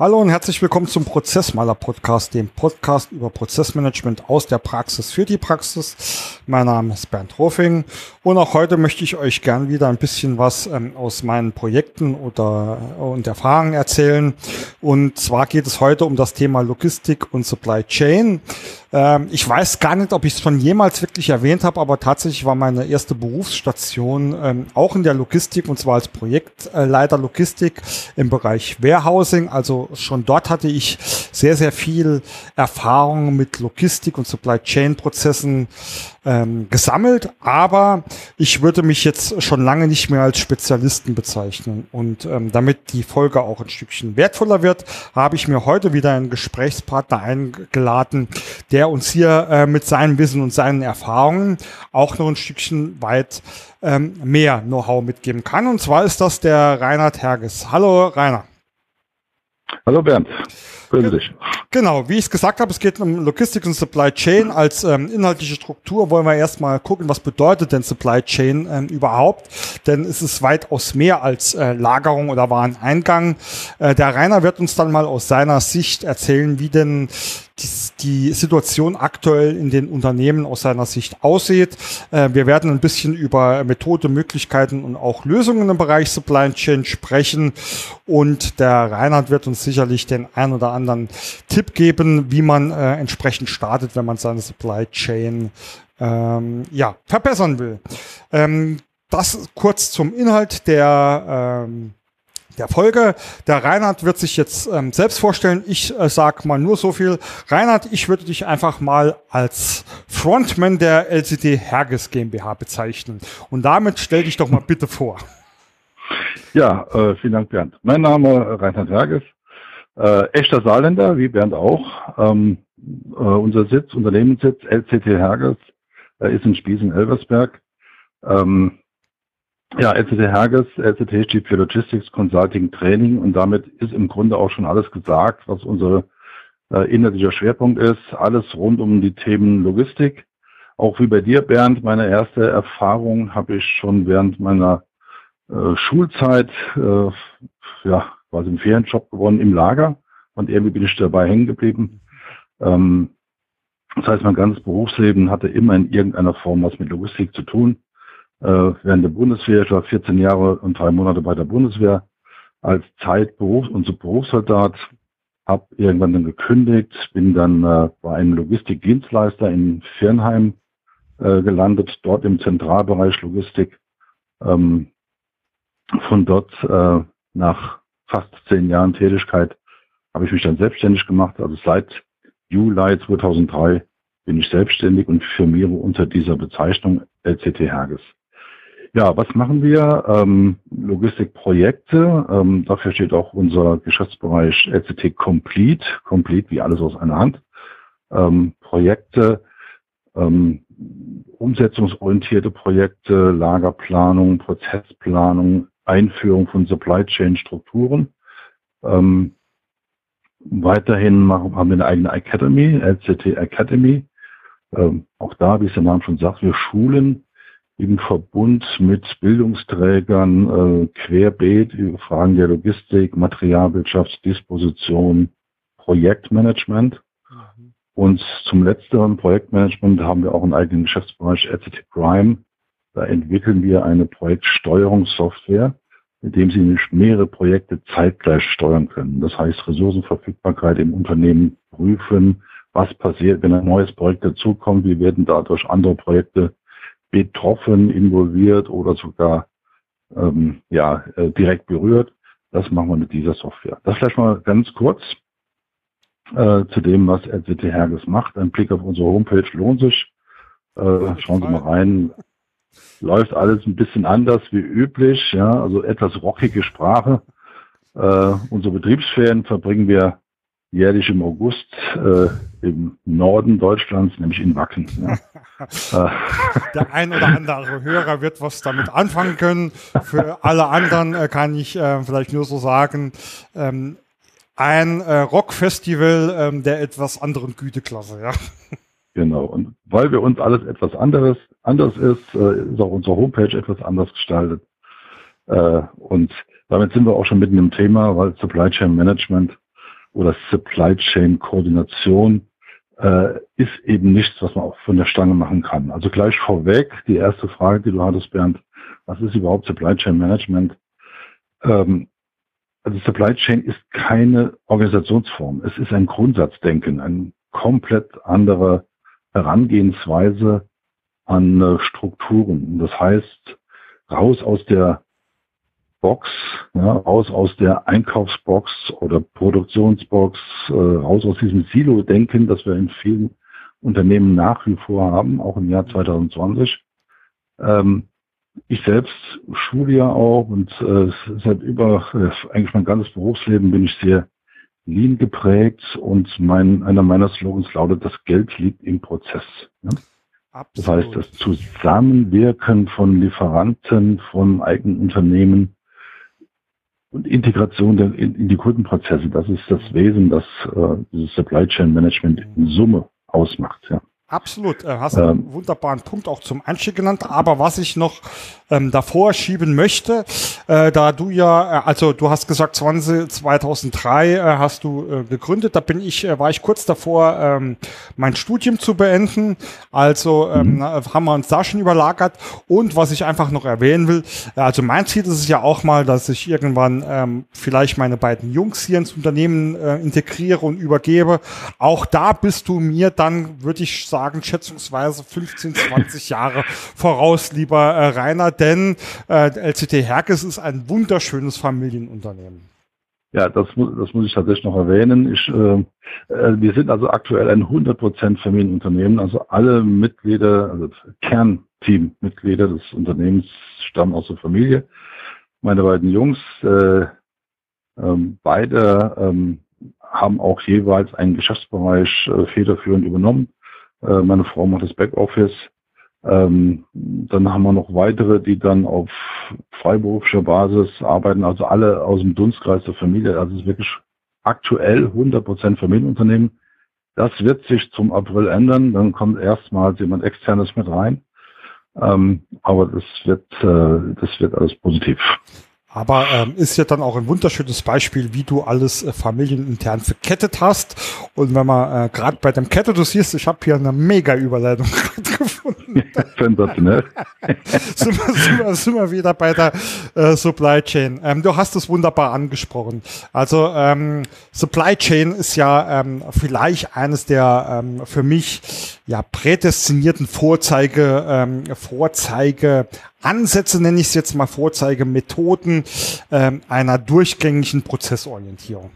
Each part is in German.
Hallo und herzlich willkommen zum Prozessmaler Podcast, dem Podcast über Prozessmanagement aus der Praxis für die Praxis. Mein Name ist Bernd Hofing und auch heute möchte ich euch gern wieder ein bisschen was ähm, aus meinen Projekten oder und Erfahrungen erzählen. Und zwar geht es heute um das Thema Logistik und Supply Chain. Ähm, ich weiß gar nicht, ob ich es schon jemals wirklich erwähnt habe, aber tatsächlich war meine erste Berufsstation ähm, auch in der Logistik und zwar als Projektleiter Logistik im Bereich Warehousing. Also schon dort hatte ich sehr, sehr viel Erfahrung mit Logistik und Supply Chain Prozessen ähm, gesammelt, aber ich würde mich jetzt schon lange nicht mehr als Spezialisten bezeichnen. Und ähm, damit die Folge auch ein Stückchen wertvoller wird, habe ich mir heute wieder einen Gesprächspartner eingeladen, der uns hier äh, mit seinem Wissen und seinen Erfahrungen auch noch ein Stückchen weit ähm, mehr Know-how mitgeben kann. Und zwar ist das der Reinhard Herges. Hallo Rainer. Hallo Bernd. Dich. Genau, wie ich es gesagt habe, es geht um Logistik und Supply Chain. Als ähm, inhaltliche Struktur wollen wir erstmal gucken, was bedeutet denn Supply Chain ähm, überhaupt? Denn es ist weitaus mehr als äh, Lagerung oder Wareneingang. Äh, der Rainer wird uns dann mal aus seiner Sicht erzählen, wie denn die, die Situation aktuell in den Unternehmen aus seiner Sicht aussieht. Äh, wir werden ein bisschen über Methode, Möglichkeiten und auch Lösungen im Bereich Supply Chain sprechen. Und der Reinhard wird uns sicherlich den ein oder anderen Tipp geben, wie man äh, entsprechend startet, wenn man seine Supply Chain ähm, ja, verbessern will. Ähm, das kurz zum Inhalt der ähm, der Folge. Der Reinhard wird sich jetzt ähm, selbst vorstellen. Ich äh, sag mal nur so viel. Reinhard, ich würde dich einfach mal als Frontman der LCD Herges GmbH bezeichnen. Und damit stell dich doch mal bitte vor. Ja, äh, vielen Dank, Bernd. Mein Name Reinhard Herges. Äh, echter Saarländer, wie Bernd auch. Ähm, äh, unser Sitz, Unternehmenssitz LCT Herges äh, ist in Spiesen-Elversberg. Ähm, ja, LCT Herges, LCT steht für Logistics Consulting Training und damit ist im Grunde auch schon alles gesagt, was unser äh, inhaltlicher Schwerpunkt ist. Alles rund um die Themen Logistik. Auch wie bei dir, Bernd, meine erste Erfahrung habe ich schon während meiner äh, Schulzeit, äh, ja, quasi im Ferienjob gewonnen im Lager und irgendwie bin ich dabei hängen geblieben. Ähm, das heißt, mein ganzes Berufsleben hatte immer in irgendeiner Form was mit Logistik zu tun während der Bundeswehr. Ich war 14 Jahre und drei Monate bei der Bundeswehr als Zeitberufs- und so Berufssoldat. Habe irgendwann dann gekündigt, bin dann äh, bei einem Logistikdienstleister in Firnheim äh, gelandet, dort im Zentralbereich Logistik. Ähm, von dort äh, nach fast zehn Jahren Tätigkeit habe ich mich dann selbstständig gemacht. Also seit Juli 2003 bin ich selbstständig und firmiere unter dieser Bezeichnung LCT Herges. Ja, was machen wir? Ähm, Logistikprojekte. Ähm, dafür steht auch unser Geschäftsbereich LCT Complete. Complete wie alles aus einer Hand. Ähm, Projekte, ähm, umsetzungsorientierte Projekte, Lagerplanung, Prozessplanung, Einführung von Supply Chain Strukturen. Ähm, weiterhin machen, haben wir eine eigene Academy, LCT Academy. Ähm, auch da, wie es der Name schon sagt, wir schulen im Verbund mit Bildungsträgern äh, querbeet über Fragen der Logistik, Materialwirtschaft, Disposition, Projektmanagement. Mhm. Und zum letzteren Projektmanagement haben wir auch einen eigenen Geschäftsbereich RCT Prime. Da entwickeln wir eine Projektsteuerungssoftware, mit dem Sie nämlich mehrere Projekte zeitgleich steuern können. Das heißt Ressourcenverfügbarkeit im Unternehmen prüfen, was passiert, wenn ein neues Projekt dazukommt, wie werden dadurch andere Projekte betroffen, involviert oder sogar ähm, ja, äh, direkt berührt. Das machen wir mit dieser Software. Das vielleicht mal ganz kurz äh, zu dem, was RCT Herges macht. Ein Blick auf unsere Homepage lohnt sich. Äh, schauen Sie mal rein. Läuft alles ein bisschen anders wie üblich, ja, also etwas rockige Sprache. Äh, unsere Betriebsferien verbringen wir jährlich im August äh, im Norden Deutschlands, nämlich in Wacken. Ja. Der ein oder andere Hörer wird was damit anfangen können. Für alle anderen äh, kann ich äh, vielleicht nur so sagen, ähm, ein äh, Rockfestival ähm, der etwas anderen Güteklasse, ja. Genau, und weil wir uns alles etwas anderes, anders ist, äh, ist auch unsere Homepage etwas anders gestaltet. Äh, und damit sind wir auch schon mitten im Thema, weil Supply Chain Management oder Supply Chain Koordination äh, ist eben nichts, was man auch von der Stange machen kann. Also gleich vorweg die erste Frage, die du hattest, Bernd, was ist überhaupt Supply Chain Management? Ähm, also Supply Chain ist keine Organisationsform. Es ist ein Grundsatzdenken, eine komplett andere Herangehensweise an äh, Strukturen. Das heißt, raus aus der Box, ja, raus aus der Einkaufsbox oder Produktionsbox, äh, raus aus diesem Silo-Denken, das wir in vielen Unternehmen nach wie vor haben, auch im Jahr 2020. Ähm, ich selbst schule ja auch und äh, seit über äh, eigentlich mein ganzes Berufsleben bin ich sehr lean geprägt und mein, einer meiner Slogans lautet, das Geld liegt im Prozess. Ja? Das heißt, das Zusammenwirken von Lieferanten, von eigenen Unternehmen und Integration der, in, in, die Kundenprozesse, das ist das Wesen, das äh, dieses Supply Chain Management in Summe ausmacht. Ja. Absolut, äh, hast ähm, einen wunderbaren Punkt auch zum Einstieg genannt. Aber was ich noch ähm, davor schieben möchte, äh, da du ja, äh, also du hast gesagt 20, 2003 äh, hast du äh, gegründet, da bin ich, war ich kurz davor, ähm, mein Studium zu beenden. Also ähm, mhm. haben wir uns da schon überlagert. Und was ich einfach noch erwähnen will, also mein Ziel ist es ja auch mal, dass ich irgendwann ähm, vielleicht meine beiden Jungs hier ins Unternehmen integriere und übergebe. Auch da bist du mir dann, würde ich sagen, sagen, schätzungsweise 15, 20 Jahre voraus, lieber äh, Rainer, denn äh, LCT Herkes ist ein wunderschönes Familienunternehmen. Ja, das, muss, das muss ich tatsächlich noch erwähnen. Ich, äh, äh wir sind also aktuell ein 100% Familienunternehmen. Also alle Mitglieder, also Kernteammitglieder des Unternehmens stammen aus der Familie. Meine beiden Jungs, äh, ähm, beide ähm, haben auch jeweils einen Geschäftsbereich äh, federführend übernommen. Äh, meine Frau macht das Backoffice. Ähm, dann haben wir noch weitere, die dann auf freiberuflicher Basis arbeiten, also alle aus dem Dunstkreis der Familie. Also es ist wirklich aktuell 100% Familienunternehmen. Das wird sich zum April ändern. Dann kommt erstmals jemand externes mit rein. Ähm, aber das wird, äh, das wird alles positiv. Aber ähm, ist ja dann auch ein wunderschönes Beispiel, wie du alles äh, familienintern verkettet hast. Und wenn man äh, gerade bei dem Kette, du siehst, ich habe hier eine mega Überleitung gefunden. Sensationell. sind, wir, sind, wir, sind wir wieder bei der äh, Supply Chain. Ähm, du hast es wunderbar angesprochen. Also ähm, Supply Chain ist ja ähm, vielleicht eines der ähm, für mich ja prädestinierten Vorzeige, ähm, Vorzeige Ansätze, nenne ich es jetzt mal Vorzeigemethoden ähm, einer durchgängigen Prozessorientierung.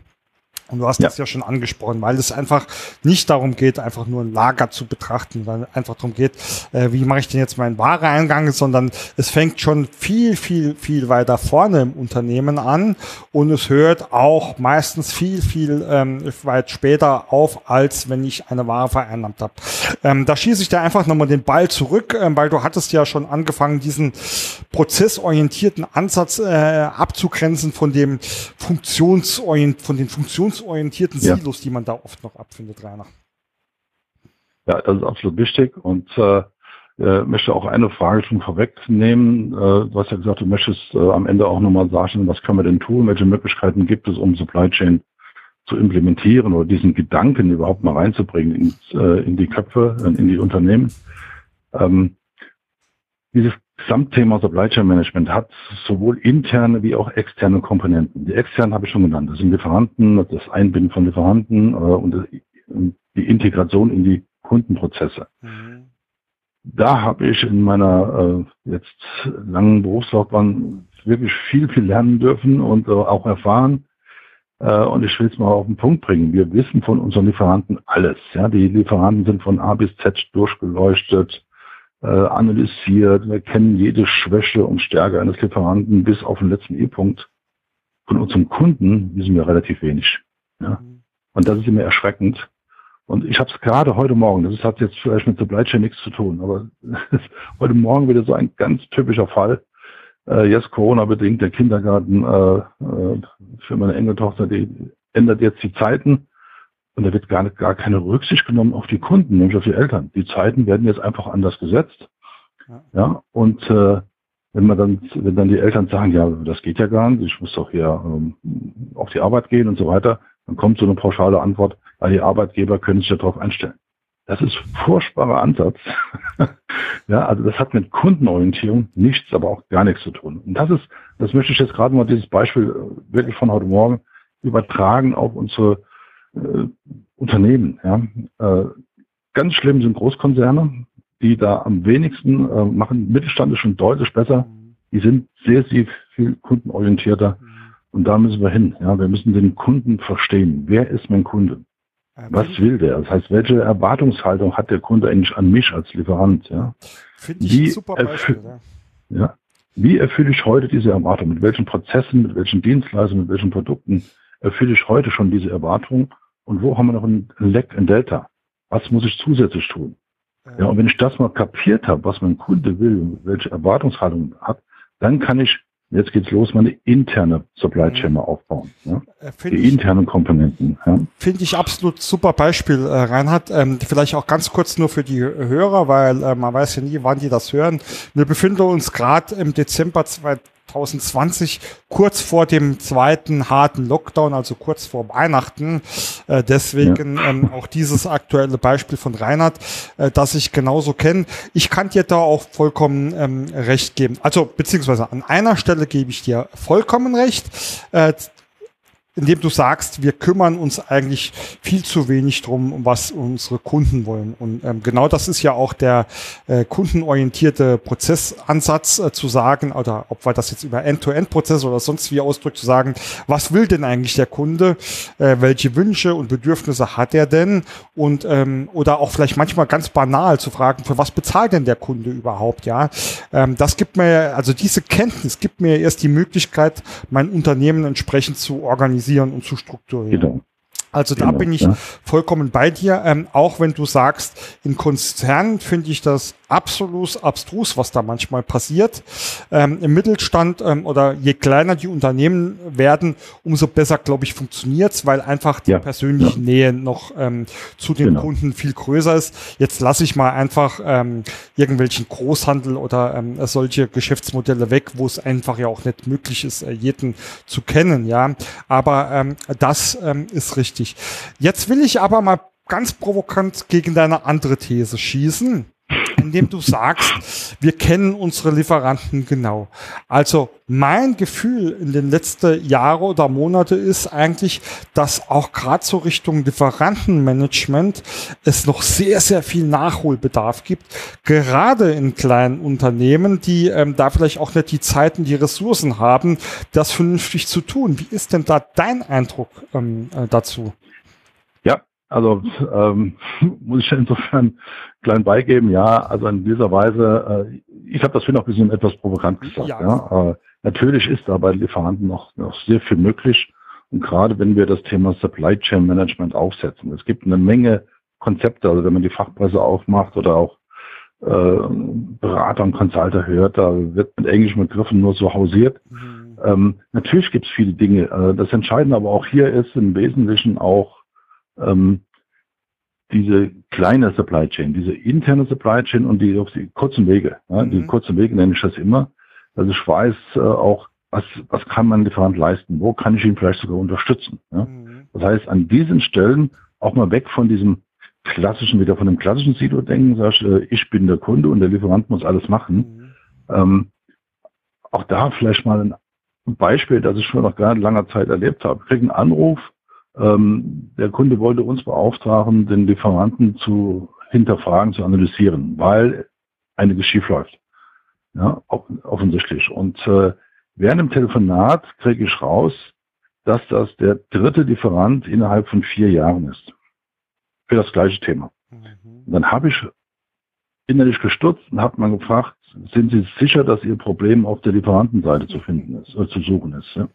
Und du hast ja. das ja schon angesprochen, weil es einfach nicht darum geht, einfach nur ein Lager zu betrachten, weil einfach darum geht, äh, wie mache ich denn jetzt meinen Wareeingang, sondern es fängt schon viel, viel, viel weiter vorne im Unternehmen an und es hört auch meistens viel, viel ähm, weit später auf, als wenn ich eine Ware vereinnahmt habe. Ähm, da schieße ich da einfach nochmal den Ball zurück, ähm, weil du hattest ja schon angefangen, diesen prozessorientierten Ansatz äh, abzugrenzen von dem funktionsorient, von den Funktions lösungsorientierten Silos, ja. die man da oft noch abfindet, Rainer. Ja, das ist absolut wichtig und äh, äh, möchte auch eine Frage schon vorwegnehmen. Äh, du hast ja gesagt, du möchtest äh, am Ende auch nochmal sagen, was können wir denn tun, welche Möglichkeiten gibt es, um Supply Chain zu implementieren oder diesen Gedanken überhaupt mal reinzubringen ins, äh, in die Köpfe, in die Unternehmen. Ähm, dieses Gesamtthema Supply Chain Management hat sowohl interne wie auch externe Komponenten. Die externen habe ich schon genannt. Das sind Lieferanten, das Einbinden von Lieferanten äh, und die Integration in die Kundenprozesse. Mhm. Da habe ich in meiner äh, jetzt langen Berufslaufbahn wirklich viel, viel lernen dürfen und äh, auch erfahren. Äh, und ich will es mal auf den Punkt bringen. Wir wissen von unseren Lieferanten alles. Ja, die Lieferanten sind von A bis Z durchgeleuchtet äh, analysiert. Wir kennen jede Schwäche und Stärke eines Lieferanten bis auf den letzten E-Punkt. Von unserem Kunden wissen wir relativ wenig. Ja? Mhm. Und das ist immer erschreckend. Und ich habe es gerade heute Morgen, das hat jetzt vielleicht mit Supply Chain nichts zu tun, aber heute Morgen wieder so ein ganz typischer Fall. Äh, jetzt Corona-bedingt, der Kindergarten äh, äh, für meine Enkeltochter, die ändert jetzt die Zeiten. Und da wird gar, gar keine Rücksicht genommen auf die Kunden, nämlich auf die Eltern. Die Zeiten werden jetzt einfach anders gesetzt. Ja, ja und äh, wenn man dann, wenn dann die Eltern sagen, ja, das geht ja gar nicht, ich muss doch hier ähm, auf die Arbeit gehen und so weiter, Dann kommt so eine pauschale Antwort, weil die Arbeitgeber können sich darauf einstellen. Das ist furchtbarer Ansatz. ja, also das hat mit Kundenorientierung nichts, aber auch gar nichts zu tun. Und das ist, das möchte ich jetzt gerade mal dieses Beispiel äh, wirklich von heute Morgen übertragen auf unsere äh, Unternehmen. Ja. Äh, ganz schlimm sind Großkonzerne, die da am wenigsten äh, machen. Mittelstand ist schon deutlich besser. Die sind sehr, sehr viel kundenorientierter. Und da müssen wir hin. Ja, wir müssen den Kunden verstehen. Wer ist mein Kunde? Was will der? Das heißt, welche Erwartungshaltung hat der Kunde eigentlich an mich als Lieferant? Ja? Finde ich wie ein super Beispiel. Ja. ja. Wie erfülle ich heute diese Erwartung? Mit welchen Prozessen, mit welchen Dienstleistungen, mit welchen Produkten erfülle ich heute schon diese Erwartung? Und wo haben wir noch ein Leck, ein Delta? Was muss ich zusätzlich tun? Ja, und wenn ich das mal kapiert habe, was mein Kunde will, welche Erwartungshaltung hat, dann kann ich Jetzt geht's los, meine interne Supply Chain mal aufbauen. Ja? Äh, Die ich, internen Komponenten. Ja? Finde ich absolut super Beispiel, äh, Reinhard. Ähm, vielleicht auch ganz kurz nur für die Hörer, weil äh, man weiß ja nie, wann die das hören. Wir befinden uns gerade im Dezember 2020 kurz vor dem zweiten harten Lockdown, also kurz vor Weihnachten. Äh, deswegen ja. ähm, auch dieses aktuelle Beispiel von Reinhard, äh, das ich genauso kenne. Ich kann dir da auch vollkommen ähm, recht geben. Also beziehungsweise an einer Stelle gebe ich dir vollkommen recht. Äh, indem du sagst, wir kümmern uns eigentlich viel zu wenig drum, was unsere Kunden wollen. Und ähm, genau das ist ja auch der äh, kundenorientierte Prozessansatz äh, zu sagen, oder ob wir das jetzt über End-to-End-Prozesse oder sonst wie ausdrückt, zu sagen, was will denn eigentlich der Kunde, äh, welche Wünsche und Bedürfnisse hat er denn? Und ähm, oder auch vielleicht manchmal ganz banal zu fragen, für was bezahlt denn der Kunde überhaupt? Ja, ähm, das gibt mir, also diese Kenntnis gibt mir erst die Möglichkeit, mein Unternehmen entsprechend zu organisieren organisieren und zu strukturieren. Genau. Also da genau, bin ich ja. vollkommen bei dir. Ähm, auch wenn du sagst, in Konzernen finde ich das absolut abstrus, was da manchmal passiert. Ähm, Im Mittelstand ähm, oder je kleiner die Unternehmen werden, umso besser, glaube ich, funktioniert's, weil einfach die ja, persönliche ja. Nähe noch ähm, zu den genau. Kunden viel größer ist. Jetzt lasse ich mal einfach ähm, irgendwelchen Großhandel oder ähm, solche Geschäftsmodelle weg, wo es einfach ja auch nicht möglich ist, äh, jeden zu kennen, ja. Aber ähm, das ist richtig. Jetzt will ich aber mal ganz provokant gegen deine andere These schießen indem du sagst, wir kennen unsere Lieferanten genau. Also mein Gefühl in den letzten Jahren oder Monate ist eigentlich, dass auch gerade so Richtung Lieferantenmanagement es noch sehr, sehr viel Nachholbedarf gibt. Gerade in kleinen Unternehmen, die ähm, da vielleicht auch nicht die Zeit und die Ressourcen haben, das vernünftig zu tun. Wie ist denn da dein Eindruck ähm, äh, dazu? Also ähm, muss ich insofern klein beigeben, ja, also in dieser Weise, äh, ich habe das finde auch ein bisschen etwas provokant gesagt. Ja. ja. Äh, natürlich ist da bei Lieferanten noch, noch sehr viel möglich. Und gerade wenn wir das Thema Supply Chain Management aufsetzen, es gibt eine Menge Konzepte, also wenn man die Fachpresse aufmacht oder auch äh, Berater und Consulter hört, da wird mit englischen Begriffen nur so hausiert. Mhm. Ähm, natürlich gibt es viele Dinge. Äh, das Entscheidende aber auch hier ist im Wesentlichen auch ähm, diese kleine Supply Chain, diese interne Supply Chain und die, die kurzen Wege. Ja, mhm. Die kurzen Wege nenne ich das immer. Also ich weiß äh, auch, was, was kann mein Lieferant leisten, wo kann ich ihn vielleicht sogar unterstützen. Ja? Mhm. Das heißt, an diesen Stellen auch mal weg von diesem klassischen, wieder von dem klassischen Silo-Denken, sagst äh, ich bin der Kunde und der Lieferant muss alles machen. Mhm. Ähm, auch da vielleicht mal ein Beispiel, das ich schon nach gar langer Zeit erlebt habe. Ich kriege einen Anruf, ähm, der Kunde wollte uns beauftragen, den Lieferanten zu hinterfragen, zu analysieren, weil einiges schief läuft. Ja, offensichtlich. Und äh, während dem Telefonat kriege ich raus, dass das der dritte Lieferant innerhalb von vier Jahren ist. Für das gleiche Thema. Mhm. dann habe ich innerlich gestutzt und habe mal gefragt, sind Sie sicher, dass Ihr Problem auf der Lieferantenseite zu finden ist, oder zu suchen ist? Ja?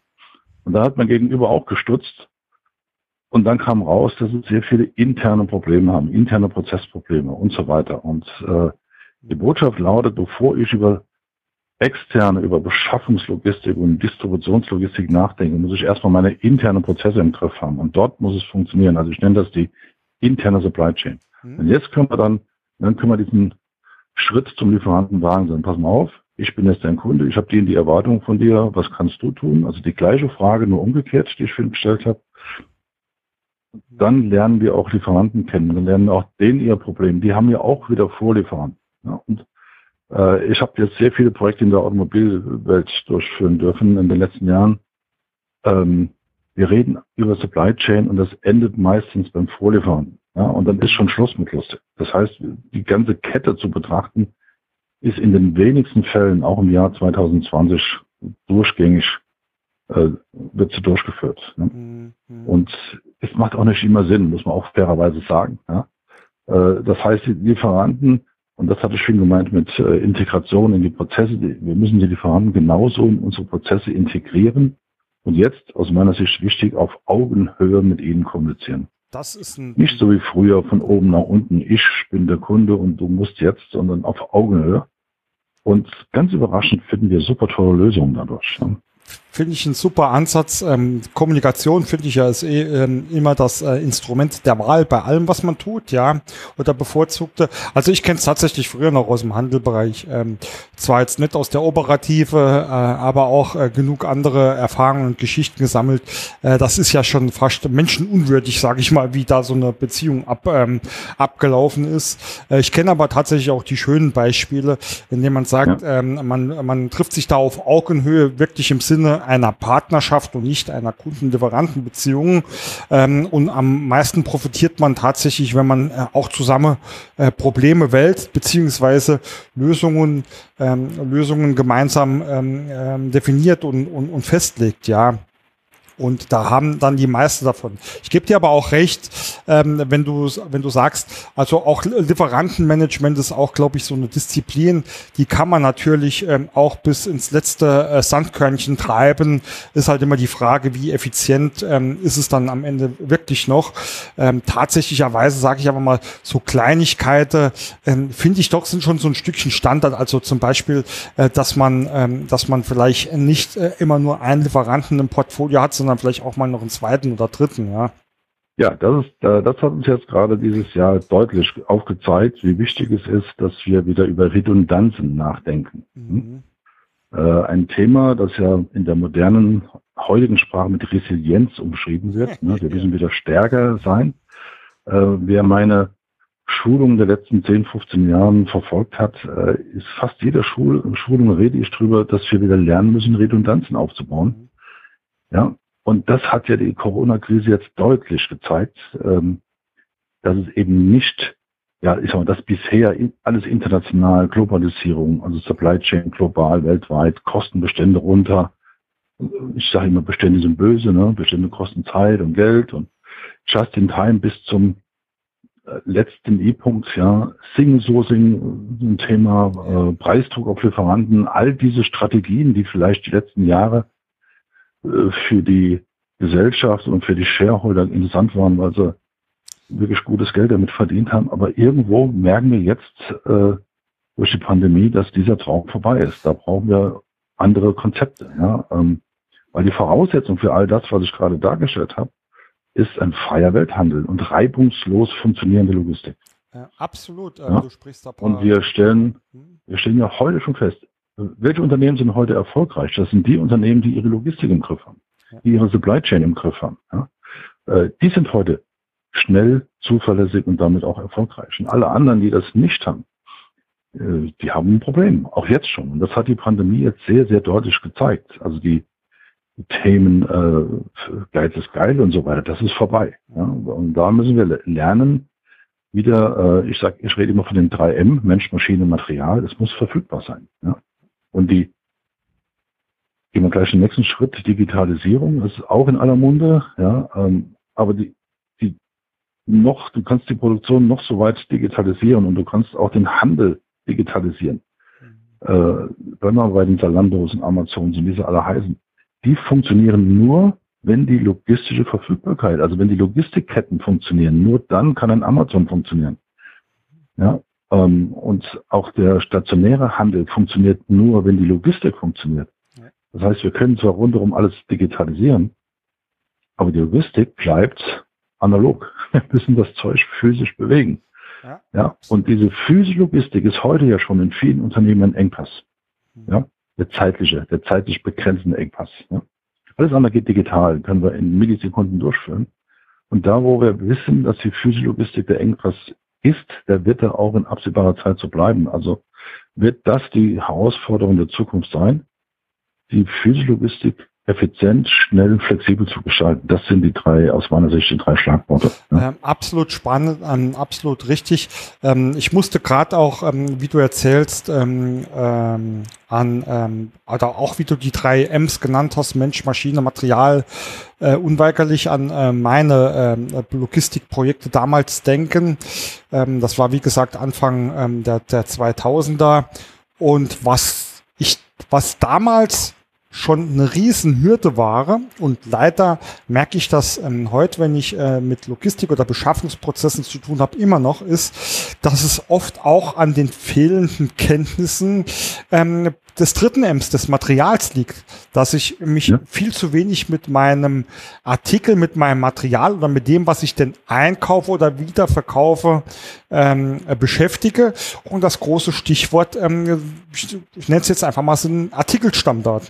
Und da hat mein Gegenüber auch gestutzt und dann kam raus, dass es sehr viele interne Probleme haben, interne Prozessprobleme und so weiter. Und äh, die Botschaft lautet, bevor ich über externe, über Beschaffungslogistik und Distributionslogistik nachdenke, muss ich erstmal meine internen Prozesse im Griff haben. Und dort muss es funktionieren. Also ich nenne das die interne Supply Chain. Mhm. Und jetzt können wir dann, dann können wir diesen Schritt zum Lieferanten wagen. Sagen, pass mal auf, ich bin jetzt dein Kunde, ich habe die in die Erwartung von dir, was kannst du tun? Also die gleiche Frage, nur umgekehrt, die ich gestellt habe. Dann lernen wir auch Lieferanten kennen. Dann lernen wir auch denen ihr Problem. Die haben ja auch wieder Vorlieferanten. Ja, und äh, ich habe jetzt sehr viele Projekte in der Automobilwelt durchführen dürfen in den letzten Jahren. Ähm, wir reden über Supply Chain und das endet meistens beim Vorlieferanten. Ja, und dann ist schon Schluss mit lustig. Das heißt, die ganze Kette zu betrachten, ist in den wenigsten Fällen auch im Jahr 2020 durchgängig äh, wird sie durchgeführt. Ne? Mhm. Und es macht auch nicht immer Sinn, muss man auch fairerweise sagen. Ja? Äh, das heißt, die Lieferanten, und das hatte ich schon gemeint mit äh, Integration in die Prozesse, die, wir müssen die Lieferanten genauso in unsere Prozesse integrieren und jetzt aus meiner Sicht wichtig auf Augenhöhe mit ihnen kommunizieren. Das ist ein Nicht so wie früher von oben nach unten, ich bin der Kunde und du musst jetzt, sondern auf Augenhöhe. Und ganz überraschend finden wir super tolle Lösungen dadurch. Ne? Finde ich ein super Ansatz. Ähm, Kommunikation finde ich ja ist eh, ähm, immer das äh, Instrument der Wahl bei allem, was man tut, ja, oder bevorzugte. Also ich kenne es tatsächlich früher noch aus dem Handelbereich. Ähm, zwar jetzt nicht aus der Operative, äh, aber auch äh, genug andere Erfahrungen und Geschichten gesammelt. Äh, das ist ja schon fast menschenunwürdig, sage ich mal, wie da so eine Beziehung ab, ähm, abgelaufen ist. Äh, ich kenne aber tatsächlich auch die schönen Beispiele, in denen man sagt, ja. ähm, man, man trifft sich da auf Augenhöhe wirklich im Sinne einer Partnerschaft und nicht einer Kunden-Lieferanten-Beziehung. Ähm, und am meisten profitiert man tatsächlich, wenn man äh, auch zusammen äh, Probleme wälzt, beziehungsweise Lösungen, ähm, Lösungen gemeinsam ähm, ähm definiert und, und, und festlegt, ja. Und da haben dann die meisten davon. Ich gebe dir aber auch recht, ähm, wenn du wenn du sagst, also auch Lieferantenmanagement ist auch, glaube ich, so eine Disziplin, die kann man natürlich ähm, auch bis ins letzte äh, Sandkörnchen treiben. Ist halt immer die Frage, wie effizient ähm, ist es dann am Ende wirklich noch. Ähm, tatsächlicherweise sage ich aber mal, so Kleinigkeiten ähm, finde ich doch sind schon so ein Stückchen Standard. Also zum Beispiel, äh, dass man ähm, dass man vielleicht nicht äh, immer nur einen Lieferanten im Portfolio hat, sondern sondern vielleicht auch mal noch einen zweiten oder dritten, ja. Ja, das ist, äh, das hat uns jetzt gerade dieses Jahr deutlich aufgezeigt, wie wichtig es ist, dass wir wieder über Redundanzen nachdenken. Mhm. Äh, ein Thema, das ja in der modernen heutigen Sprache mit Resilienz umschrieben wird. Ne? Wir müssen wieder stärker sein. Äh, wer meine Schulung der letzten 10, 15 Jahren verfolgt hat, ist fast jede Schul Schulung rede ich drüber, dass wir wieder lernen müssen, Redundanzen aufzubauen. Mhm. Ja, und das hat ja die Corona-Krise jetzt deutlich gezeigt, ähm, dass es eben nicht, ja, ich sag mal, das bisher alles international, Globalisierung, also Supply Chain global, weltweit, Kostenbestände runter. Ich sage immer, Bestände sind böse, ne? Bestände kosten Zeit und Geld und just in time bis zum äh, letzten E-Punkt, ja, Single-Sourcing, ein Thema, äh, Preisdruck auf Lieferanten, all diese Strategien, die vielleicht die letzten Jahre äh, für die Gesellschaft und für die Shareholder interessant waren, weil sie wirklich gutes Geld damit verdient haben. Aber irgendwo merken wir jetzt äh, durch die Pandemie, dass dieser Traum vorbei ist. Da brauchen wir andere Konzepte. Ja? Ähm, weil die Voraussetzung für all das, was ich gerade dargestellt habe, ist ein freier Welthandel und reibungslos funktionierende Logistik. Ja, absolut. Ja? Du sprichst da und wir stellen, hm? wir stellen ja heute schon fest, welche Unternehmen sind heute erfolgreich? Das sind die Unternehmen, die ihre Logistik im Griff haben, die ihre Supply Chain im Griff haben. Ja? Äh, die sind heute schnell, zuverlässig und damit auch erfolgreich. Und alle anderen, die das nicht haben, äh, die haben ein Problem, auch jetzt schon. Und das hat die Pandemie jetzt sehr, sehr deutlich gezeigt. Also die Themen äh, Geiz ist geil und so weiter, das ist vorbei. Ja? Und da müssen wir lernen, wieder, äh, ich sag, ich rede immer von den 3M, Mensch, Maschine, Material, es muss verfügbar sein. Ja? Und die, gehen wir gleich den nächsten Schritt, Digitalisierung ist auch in aller Munde, ja, ähm, aber die, die noch, du kannst die Produktion noch so weit digitalisieren und du kannst auch den Handel digitalisieren. Mhm. Äh, wenn wir bei den Zalandos und Amazons und wie sie alle heißen, die funktionieren nur, wenn die logistische Verfügbarkeit, also wenn die Logistikketten funktionieren, nur dann kann ein Amazon funktionieren. Ja, ähm, und auch der stationäre Handel funktioniert nur, wenn die Logistik funktioniert. Das heißt, wir können zwar rundherum alles digitalisieren, aber die Logistik bleibt analog. Wir müssen das Zeug physisch bewegen. Ja, ja, und diese physische Logistik ist heute ja schon in vielen Unternehmen ein Engpass. Mhm. Ja, der zeitliche, der zeitlich begrenzende Engpass. Ja. Alles andere geht digital, können wir in Millisekunden durchführen. Und da, wo wir wissen, dass die Physiologistik der Engpass ist, der wird er auch in absehbarer Zeit so bleiben. Also wird das die Herausforderung der Zukunft sein, die Physiologistik effizient, schnell, flexibel zu gestalten. Das sind die drei, aus meiner Sicht, die drei Schlagworte. Ja. Ähm, absolut spannend, ähm, absolut richtig. Ähm, ich musste gerade auch, ähm, wie du erzählst, ähm, ähm, an, oder auch wie du die drei M's genannt hast, Mensch, Maschine, Material, äh, unweigerlich an äh, meine äh, Logistikprojekte damals denken. das war, wie gesagt, Anfang der, der 2000er. Und was ich, was damals schon eine Riesenhürde war. Und leider merke ich das ähm, heute, wenn ich äh, mit Logistik oder Beschaffungsprozessen zu tun habe, immer noch, ist, dass es oft auch an den fehlenden Kenntnissen ähm, des dritten M's, des Materials liegt, dass ich mich ja. viel zu wenig mit meinem Artikel, mit meinem Material oder mit dem, was ich denn einkaufe oder wiederverkaufe, ähm, beschäftige. Und das große Stichwort, ähm, ich, ich nenne es jetzt einfach mal so ein Artikelstammdaten.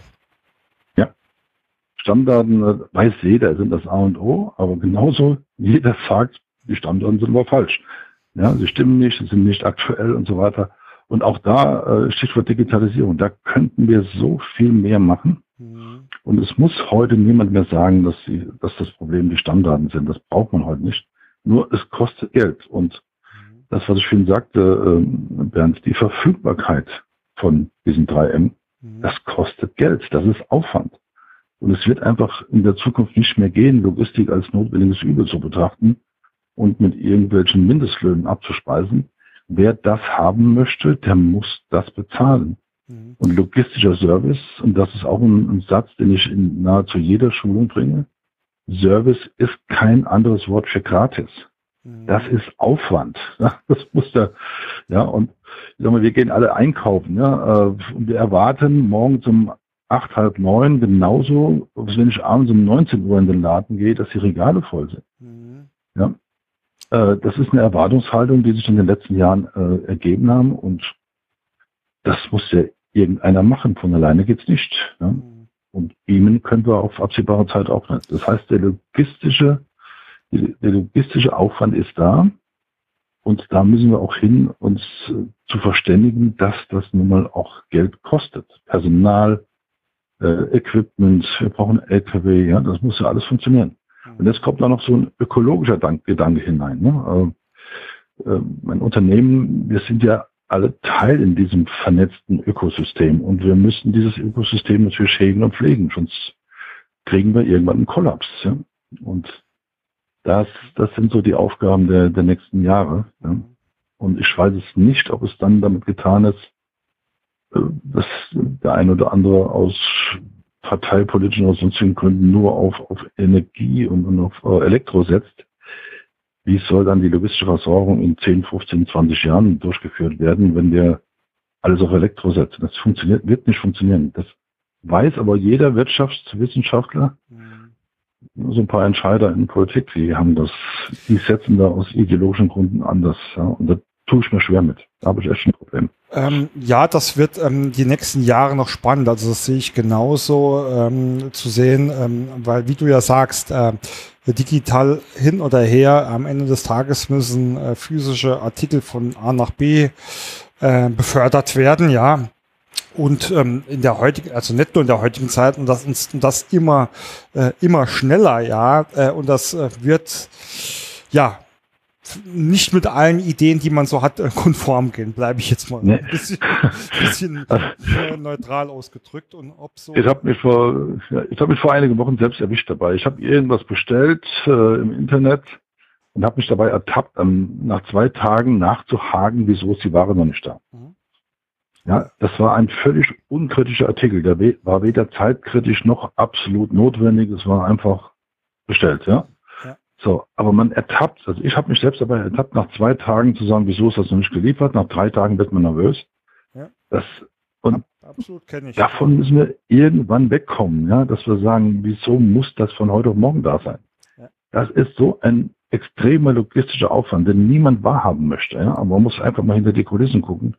Stammdaten äh, weiß jeder, sind das A und O, aber genauso jeder sagt, die Stammdaten sind aber falsch. Ja, sie stimmen nicht, sie sind nicht aktuell und so weiter. Und auch da, äh, Stichwort Digitalisierung, da könnten wir so viel mehr machen. Mhm. Und es muss heute niemand mehr sagen, dass, sie, dass das Problem die Stammdaten sind. Das braucht man heute nicht. Nur es kostet Geld. Und mhm. das, was ich vorhin sagte, äh, Bernd, die Verfügbarkeit von diesen 3M, mhm. das kostet Geld. Das ist Aufwand. Und es wird einfach in der Zukunft nicht mehr gehen, Logistik als notwendiges Übel zu betrachten und mit irgendwelchen Mindestlöhnen abzuspeisen. Wer das haben möchte, der muss das bezahlen. Mhm. Und logistischer Service, und das ist auch ein, ein, Satz, den ich in nahezu jeder Schulung bringe, Service ist kein anderes Wort für gratis. Mhm. Das ist Aufwand. Das muss der, ja, und ich sag mal, wir gehen alle einkaufen, ja, äh, und wir erwarten morgen zum acht, halb neun genauso, als wenn ich abends um 19 Uhr in den Laden gehe, dass die Regale voll sind. Mhm. Ja. Äh, das ist eine Erwartungshaltung, die sich in den letzten Jahren äh, ergeben haben und das muss ja irgendeiner machen. Von alleine geht's nicht. Ja. Mhm. Und beamen können wir auf absehbare Zeit auch nicht. Das heißt, der logistische, der logistische Aufwand ist da. Und da müssen wir auch hin, uns äh, zu verständigen, dass das nun mal auch Geld kostet. Personal, äh, Equipment, wir brauchen LKW, ja, das muss ja alles funktionieren. Und jetzt kommt da noch so ein ökologischer Dank Gedanke hinein. Ne? Äh, äh, mein Unternehmen, wir sind ja alle Teil in diesem vernetzten Ökosystem und wir müssen dieses Ökosystem natürlich hegen und pflegen, sonst kriegen wir irgendwann einen Kollaps. Ja? Und das, das sind so die Aufgaben der, der nächsten Jahre. Ja? Und ich weiß es nicht, ob es dann damit getan ist, dass der ein oder andere aus parteipolitischen oder sonstigen Gründen nur auf, auf Energie und, und auf äh, Elektro setzt. Wie soll dann die logistische Versorgung in 10, 15, 20 Jahren durchgeführt werden, wenn wir alles auf Elektro setzen? Das funktioniert, wird nicht funktionieren. Das weiß aber jeder Wirtschaftswissenschaftler. Mhm. So ein paar Entscheider in Politik, die haben das, die setzen da aus ideologischen Gründen anders. Ja, und da tue ich mir schwer mit. Da habe ich echt ein Problem. Ähm, ja, das wird ähm, die nächsten Jahre noch spannend. Also das sehe ich genauso ähm, zu sehen, ähm, weil wie du ja sagst, äh, digital hin oder her, am Ende des Tages müssen äh, physische Artikel von A nach B äh, befördert werden, ja. Und ähm, in der heutigen, also nicht nur in der heutigen Zeit, und das, und das immer, äh, immer schneller, ja. Äh, und das äh, wird, ja, nicht mit allen Ideen, die man so hat, äh, konform gehen, bleibe ich jetzt mal nee. ein bisschen, bisschen neutral ausgedrückt und ob so. Ich habe mich vor, ich habe mich vor einigen Wochen selbst erwischt dabei. Ich habe irgendwas bestellt äh, im Internet und habe mich dabei ertappt, ähm, nach zwei Tagen nachzuhaken, wieso ist die Ware noch nicht da. Mhm. Ja, das war ein völlig unkritischer Artikel. Der war weder zeitkritisch noch absolut notwendig. Es war einfach bestellt, ja. So, aber man ertappt, also ich habe mich selbst dabei ertappt, nach zwei Tagen zu sagen, wieso ist das noch nicht geliefert, nach drei Tagen wird man nervös. Ja. Das, und Absolut kenne ich. davon müssen wir irgendwann wegkommen, ja, dass wir sagen, wieso muss das von heute auf morgen da sein? Ja. Das ist so ein extremer logistischer Aufwand, den niemand wahrhaben möchte. Ja? Aber man muss einfach mal hinter die Kulissen gucken,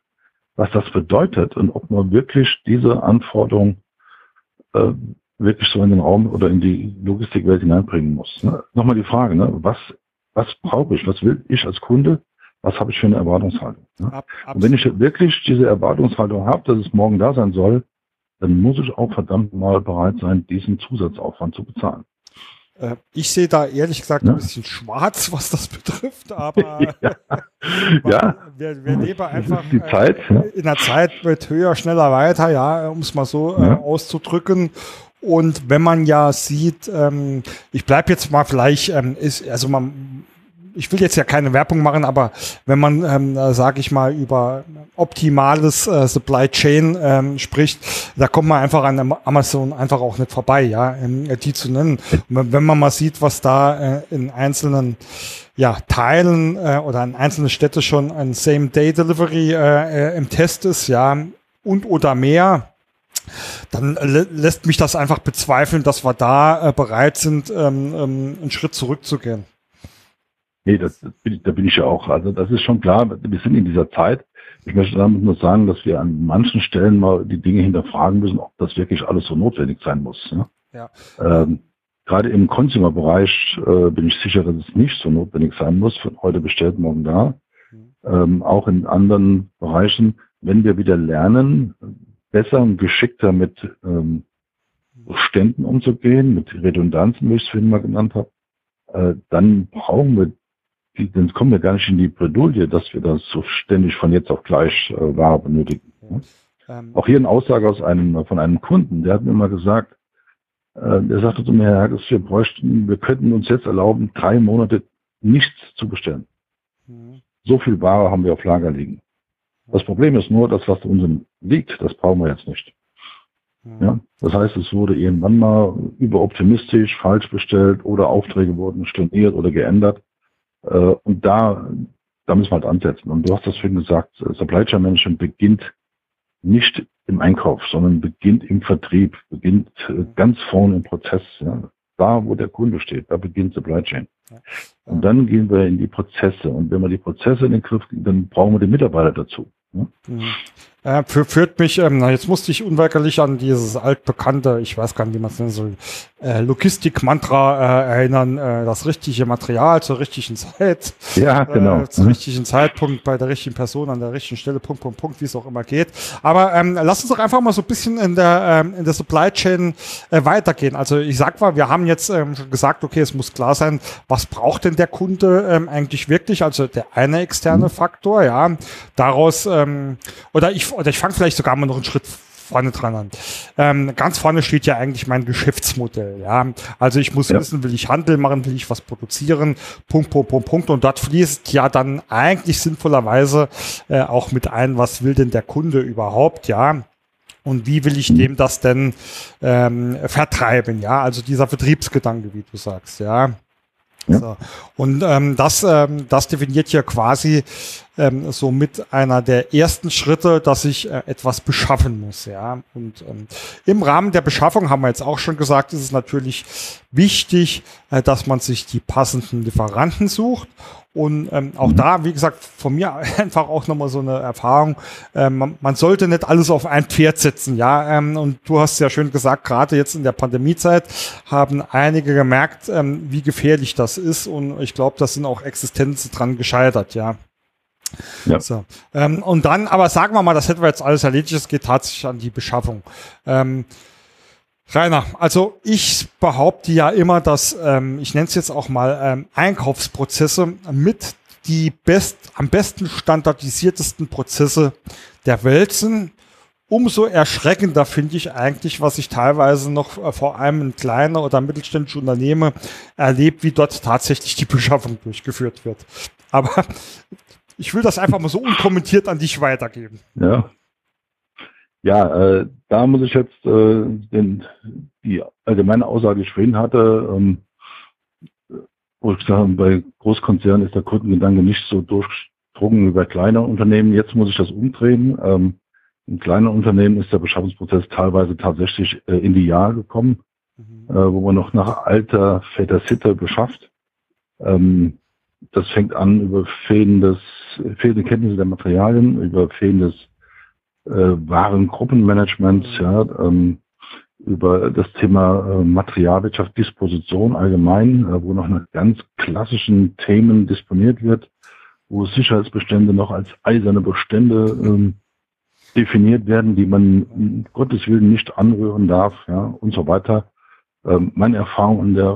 was das bedeutet und ob man wirklich diese Anforderung äh, wirklich so in den Raum oder in die Logistikwelt hineinbringen muss. Ne? Nochmal die Frage, ne? was, was brauche ich, was will ich als Kunde, was habe ich für eine Erwartungshaltung? Ne? Ab, Und wenn ich wirklich diese Erwartungshaltung habe, dass es morgen da sein soll, dann muss ich auch verdammt mal bereit sein, diesen Zusatzaufwand zu bezahlen. Äh, ich sehe da ehrlich gesagt ja. ein bisschen schwarz, was das betrifft, aber ja. ja. Wir, wir leben einfach die Zeit, äh, in der Zeit mit höher, schneller, weiter, ja, um es mal so äh, auszudrücken. Und wenn man ja sieht, ähm, ich bleibe jetzt mal vielleicht, ähm, ist, also man ich will jetzt ja keine Werbung machen, aber wenn man, ähm, äh, sage ich mal, über optimales äh, Supply Chain ähm, spricht, da kommt man einfach an Amazon einfach auch nicht vorbei, ja, ähm, die zu nennen. Und wenn man mal sieht, was da äh, in einzelnen ja, Teilen äh, oder in einzelnen Städten schon ein Same-Day-Delivery äh, äh, im Test ist, ja, und oder mehr, dann lässt mich das einfach bezweifeln, dass wir da äh, bereit sind, ähm, ähm, einen Schritt zurückzugehen. Nee, das, das bin ich, da bin ich ja auch. Also das ist schon klar, wir sind in dieser Zeit. Ich möchte damit nur sagen, dass wir an manchen Stellen mal die Dinge hinterfragen müssen, ob das wirklich alles so notwendig sein muss. Ne? Ja. Ähm, gerade im Consumer-Bereich äh, bin ich sicher, dass es nicht so notwendig sein muss. Von heute bestellt, morgen da. Mhm. Ähm, auch in anderen Bereichen, wenn wir wieder lernen, besser und geschickter mit ähm, Ständen umzugehen, mit Redundanzen, wie ich es vorhin mal genannt habe, äh, dann brauchen wir die, dann kommen wir gar nicht in die Bredouille, dass wir das so ständig von jetzt auf gleich äh, Ware benötigen. Ne? Ähm, Auch hier eine Aussage aus einem, von einem Kunden, der hat mir mal gesagt, äh, der sagte zu mir, Herr Herges, wir bräuchten, wir könnten uns jetzt erlauben, drei Monate nichts zu bestellen. Mhm. So viel Ware haben wir auf Lager liegen. Das Problem ist nur, dass was uns liegt, das brauchen wir jetzt nicht. Mhm. Ja, das heißt, es wurde irgendwann mal überoptimistisch, falsch bestellt oder Aufträge wurden storniert oder geändert. Äh, und da, da müssen wir halt ansetzen. Und du hast das vorhin gesagt, äh, Supply Chain Management beginnt nicht im Einkauf, sondern beginnt im Vertrieb, beginnt äh, ganz vorne im Prozess. Ja. Da, wo der Kunde steht, da beginnt Supply Chain. Und dann gehen wir in die Prozesse. Und wenn wir die Prozesse in den Griff kriegen, dann brauchen wir den Mitarbeiter dazu. Ja. Mhm. Äh, führt mich, ähm, na, jetzt musste ich unweigerlich an dieses altbekannte, ich weiß gar nicht, wie man es nennen soll, äh, Logistik-Mantra äh, erinnern, äh, das richtige Material zur richtigen Zeit. Ja, genau. Äh, zum mhm. richtigen Zeitpunkt, bei der richtigen Person, an der richtigen Stelle, Punkt, Punkt, Punkt, wie es auch immer geht. Aber ähm, lass uns doch einfach mal so ein bisschen in der, ähm, in der Supply Chain äh, weitergehen. Also ich sag mal, wir haben jetzt ähm, gesagt, okay, es muss klar sein, was braucht denn der Kunde ähm, eigentlich wirklich? Also der eine externe mhm. Faktor, ja. Daraus, ähm, oder ich oder ich fange vielleicht sogar mal noch einen Schritt vorne dran an. Ähm, ganz vorne steht ja eigentlich mein Geschäftsmodell. Ja, also ich muss ja. wissen, will ich Handel machen, will ich was produzieren, Punkt, Punkt, Punkt, Punkt. Und dort fließt ja dann eigentlich sinnvollerweise äh, auch mit ein, was will denn der Kunde überhaupt? Ja. Und wie will ich dem das denn ähm, vertreiben? Ja, also dieser Vertriebsgedanke, wie du sagst, ja. Ja. So. Und ähm, das, ähm, das definiert hier quasi ähm, so mit einer der ersten Schritte, dass ich äh, etwas beschaffen muss. Ja. Und ähm, im Rahmen der Beschaffung haben wir jetzt auch schon gesagt, ist es natürlich wichtig, äh, dass man sich die passenden Lieferanten sucht und ähm, auch da, wie gesagt, von mir einfach auch nochmal so eine Erfahrung. Ähm, man, sollte nicht alles auf ein Pferd setzen, ja. Ähm, und du hast ja schön gesagt, gerade jetzt in der Pandemiezeit haben einige gemerkt, ähm, wie gefährlich das ist. Und ich glaube, das sind auch Existenzen dran gescheitert, ja. Ja. So. Ähm, und dann, aber sagen wir mal, das hätten wir jetzt alles erledigt, es geht tatsächlich an die Beschaffung. Ähm, Rainer, also ich behaupte ja immer, dass, ähm, ich nenne es jetzt auch mal, ähm, Einkaufsprozesse mit die best, am besten standardisiertesten Prozesse der Welt sind. Umso erschreckender finde ich eigentlich, was ich teilweise noch äh, vor allem in kleinen oder mittelständischen Unternehmen erlebt, wie dort tatsächlich die Beschaffung durchgeführt wird. Aber ich will das einfach mal so unkommentiert an dich weitergeben. Ja, ja, äh, da muss ich jetzt äh, den, die allgemeine Aussage, die ich vorhin hatte, ähm, wo ich gesagt habe, bei Großkonzernen ist der Kundengedanke nicht so durchdrungen wie bei kleinen Unternehmen. Jetzt muss ich das umdrehen. Ähm, in kleinen Unternehmen ist der Beschaffungsprozess teilweise tatsächlich äh, in die Jahre gekommen, mhm. äh, wo man noch nach alter Väter Sitte beschafft. Ähm, das fängt an über fehlendes, fehlende Kenntnisse der Materialien, über fehlendes äh, Warengruppenmanagements, ja, ähm, über das Thema äh, Materialwirtschaft, Disposition allgemein, äh, wo noch nach ganz klassischen Themen disponiert wird, wo Sicherheitsbestände noch als eiserne Bestände ähm, definiert werden, die man um Gottes Willen nicht anrühren darf, ja, und so weiter. Ähm, meine Erfahrung in der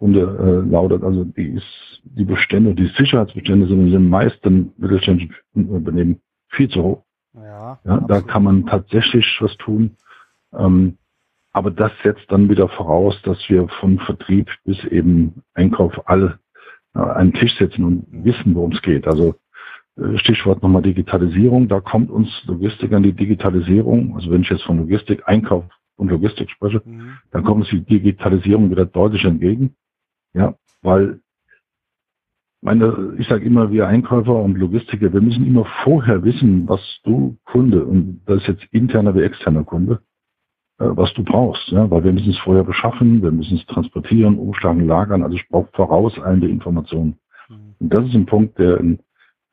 Runde äh, lautet, also die ist, die Bestände, die Sicherheitsbestände sind in den meisten mittelständischen Unternehmen viel zu hoch. Ja, ja da kann man tatsächlich was tun. Ähm, aber das setzt dann wieder voraus, dass wir von Vertrieb bis eben Einkauf alle äh, einen Tisch setzen und wissen, worum es geht. Also äh, Stichwort nochmal Digitalisierung, da kommt uns Logistik an die Digitalisierung. Also wenn ich jetzt von Logistik, Einkauf und Logistik spreche, mhm. dann kommt uns die Digitalisierung wieder deutlich entgegen. Ja, weil meine, ich sage immer, wir Einkäufer und Logistiker, wir müssen immer vorher wissen, was du Kunde, und das ist jetzt interner wie externer Kunde, äh, was du brauchst. Ja? Weil wir müssen es vorher beschaffen, wir müssen es transportieren, umschlagen, lagern. Also ich brauche vorauseilende Informationen. Mhm. Und das ist ein Punkt, der in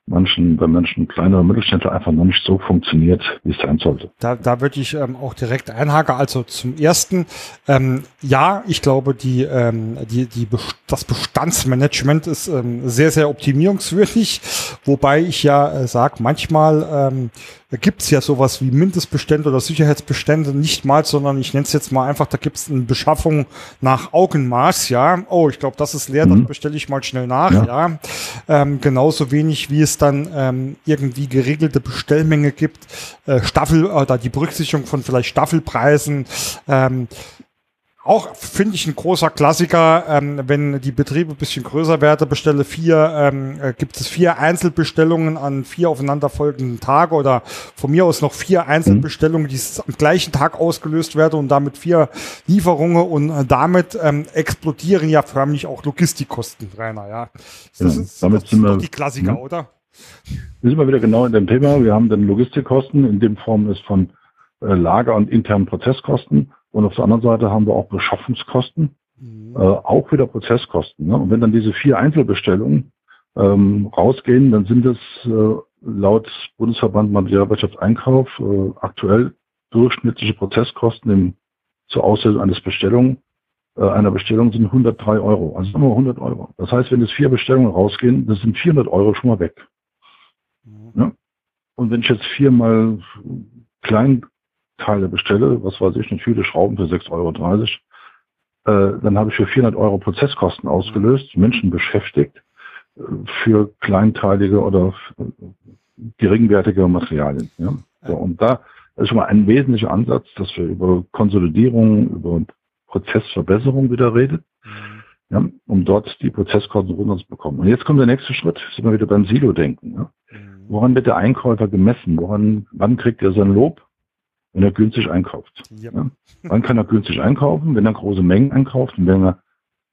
manchen, bei manchen kleineren Mittelständler einfach noch nicht so funktioniert, wie es sein sollte. Da, da würde ich ähm, auch direkt einhaken. Also zum ersten, ähm, ja, ich glaube, die, ähm, die, die, das Bestandsmanagement ist ähm, sehr, sehr optimierungswürdig, wobei ich ja äh, sage, manchmal ähm, gibt es ja sowas wie Mindestbestände oder Sicherheitsbestände nicht mal, sondern ich nenne es jetzt mal einfach, da gibt es eine Beschaffung nach Augenmaß, ja. Oh, ich glaube, das ist leer, mhm. dann bestelle ich mal schnell nach, ja. ja. Ähm, genauso wenig wie es dann ähm, irgendwie geregelte Bestellmenge gibt, äh, Staffel oder die Berücksichtigung von vielleicht Staffelpreisen, ähm, auch finde ich ein großer Klassiker, ähm, wenn die Betriebe ein bisschen größer werden, bestelle vier, ähm, äh, gibt es vier Einzelbestellungen an vier aufeinanderfolgenden Tage oder von mir aus noch vier Einzelbestellungen, die am gleichen Tag ausgelöst werden und damit vier Lieferungen und äh, damit ähm, explodieren ja förmlich auch Logistikkosten, Rainer, ja. Das, ja, ist, damit das sind wir, die Klassiker, ja. oder? Wir sind mal wieder genau in dem Thema. Wir haben dann Logistikkosten, in dem Form ist von äh, Lager- und internen Prozesskosten. Und auf der anderen Seite haben wir auch Beschaffungskosten, mhm. äh, auch wieder Prozesskosten. Ne? Und wenn dann diese vier Einzelbestellungen ähm, rausgehen, dann sind es äh, laut Bundesverband Materialwirtschaft Einkauf äh, aktuell durchschnittliche Prozesskosten im, zur Auslösung eines Bestellung, äh, einer Bestellung sind 103 Euro. Also nur 100 Euro. Das heißt, wenn es vier Bestellungen rausgehen, dann sind 400 Euro schon mal weg. Ja? Und wenn ich jetzt viermal klein Teile bestelle, was weiß ich, eine Tüte Schrauben für 6,30 Euro, äh, dann habe ich für 400 Euro Prozesskosten ausgelöst, Menschen beschäftigt äh, für kleinteilige oder äh, geringwertige Materialien. Ja? So, und da ist schon mal ein wesentlicher Ansatz, dass wir über Konsolidierung, über Prozessverbesserung wieder reden, mhm. Ja, um dort die Prozesskosten runter zu bekommen. Und jetzt kommt der nächste Schritt, sind wir wieder beim Silo-Denken. Ja? Mhm. Woran wird der Einkäufer gemessen? Woran, wann kriegt er sein Lob? wenn er günstig einkauft. Ja. Ja? Wann kann er günstig einkaufen? Wenn er große Mengen einkauft und wenn er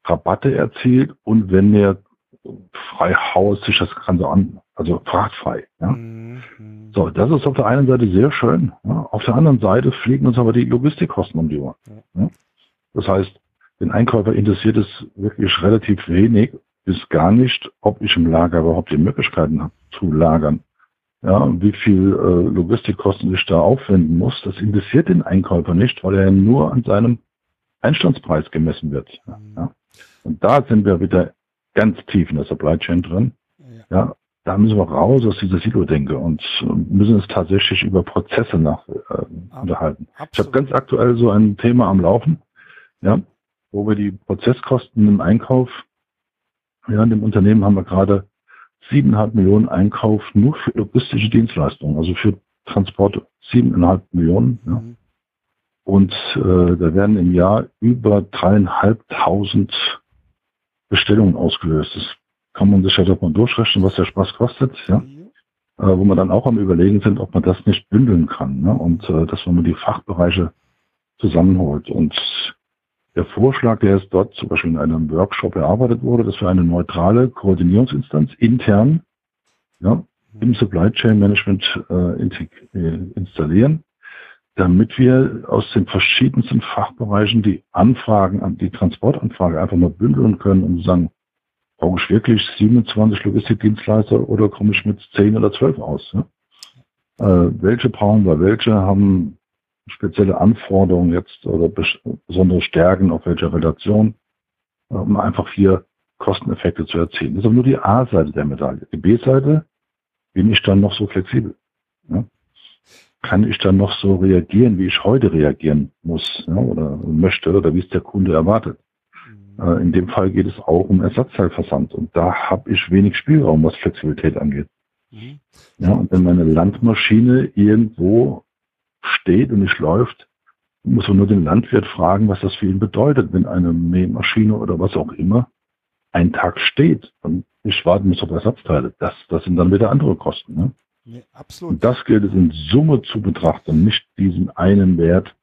Rabatte erzielt und wenn er frei Haus sich das Ganze an, also frachtfrei. Ja? Mhm. So, das ist auf der einen Seite sehr schön. Ja? Auf der anderen Seite fliegen uns aber die Logistikkosten um die Ohren. Ja? Das heißt, den Einkäufer interessiert es wirklich relativ wenig bis gar nicht, ob ich im Lager überhaupt die Möglichkeiten habe zu lagern ja, wie viel äh, Logistikkosten ich da aufwenden muss, das interessiert den Einkäufer nicht, weil er nur an seinem Einstandspreis gemessen wird. Ja. Und da sind wir wieder ganz tief in der Supply Chain drin. Ja, ja da müssen wir raus aus dieser Silo-Denke und müssen es tatsächlich über Prozesse nach, äh, unterhalten. Absolut. Ich habe ganz aktuell so ein Thema am Laufen, ja, wo wir die Prozesskosten im Einkauf, ja, in dem Unternehmen haben wir gerade siebeneinhalb Millionen Einkauf nur für logistische Dienstleistungen, also für Transporte. Siebeneinhalb Millionen. Ja. Mhm. Und äh, da werden im Jahr über dreieinhalbtausend Bestellungen ausgelöst. Das kann man sich ja doch mal durchrechnen, was der Spaß kostet, ja. Mhm. Äh, wo man dann auch am überlegen sind, ob man das nicht bündeln kann. Ne? Und äh, dass man die Fachbereiche zusammenholt. Und der Vorschlag, der jetzt dort zum Beispiel in einem Workshop erarbeitet wurde, dass wir eine neutrale Koordinierungsinstanz intern ja, im Supply Chain Management äh, äh, installieren, damit wir aus den verschiedensten Fachbereichen die Anfragen, die Transportanfrage einfach mal bündeln können und sagen, brauche ich wirklich 27 Logistikdienstleister oder komme ich mit 10 oder 12 aus? Ja? Äh, welche brauchen wir? Welche haben spezielle Anforderungen jetzt oder besondere Stärken auf welcher Relation, um einfach hier Kosteneffekte zu erzielen. Das ist aber nur die A-Seite der Medaille. Die B-Seite, bin ich dann noch so flexibel? Ja? Kann ich dann noch so reagieren, wie ich heute reagieren muss ja, oder möchte oder wie es der Kunde erwartet? Mhm. Äh, in dem Fall geht es auch um Ersatzteilversand und da habe ich wenig Spielraum, was Flexibilität angeht. Mhm. Ja, und wenn meine Landmaschine irgendwo steht und nicht läuft, muss man nur den Landwirt fragen, was das für ihn bedeutet, wenn eine Mähmaschine oder was auch immer einen Tag steht und ich warten muss auf Ersatzteile. Das, das sind dann wieder andere Kosten. Ne? Nee, absolut. Und das gilt es in Summe zu betrachten, nicht diesen einen Wert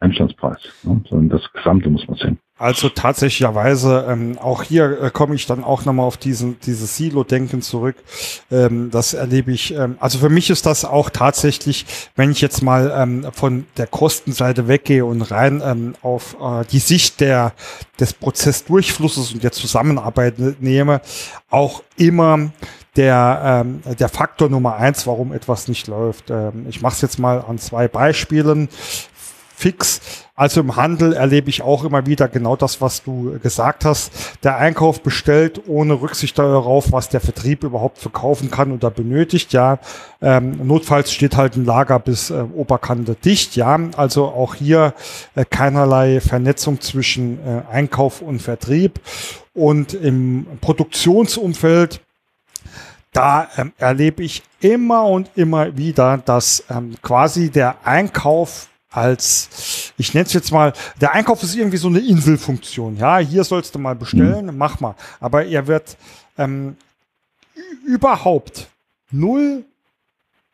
Einstandspreis, ne? sondern das Gesamte muss man sehen. Also tatsächlicherweise, ähm, auch hier äh, komme ich dann auch nochmal auf diesen, dieses Silo-Denken zurück. Ähm, das erlebe ich, ähm, also für mich ist das auch tatsächlich, wenn ich jetzt mal ähm, von der Kostenseite weggehe und rein ähm, auf äh, die Sicht der, des Prozessdurchflusses und der Zusammenarbeit nehme, auch immer der, ähm, der Faktor Nummer eins, warum etwas nicht läuft. Ähm, ich mache es jetzt mal an zwei Beispielen fix. Also im Handel erlebe ich auch immer wieder genau das, was du gesagt hast. Der Einkauf bestellt ohne Rücksicht darauf, was der Vertrieb überhaupt verkaufen kann oder benötigt. Ja, ähm, notfalls steht halt ein Lager bis äh, Oberkante dicht. Ja, also auch hier äh, keinerlei Vernetzung zwischen äh, Einkauf und Vertrieb. Und im Produktionsumfeld da ähm, erlebe ich immer und immer wieder, dass ähm, quasi der Einkauf als, ich nenne es jetzt mal, der Einkauf ist irgendwie so eine Inselfunktion. Ja, hier sollst du mal bestellen, mhm. mach mal. Aber er wird ähm, überhaupt null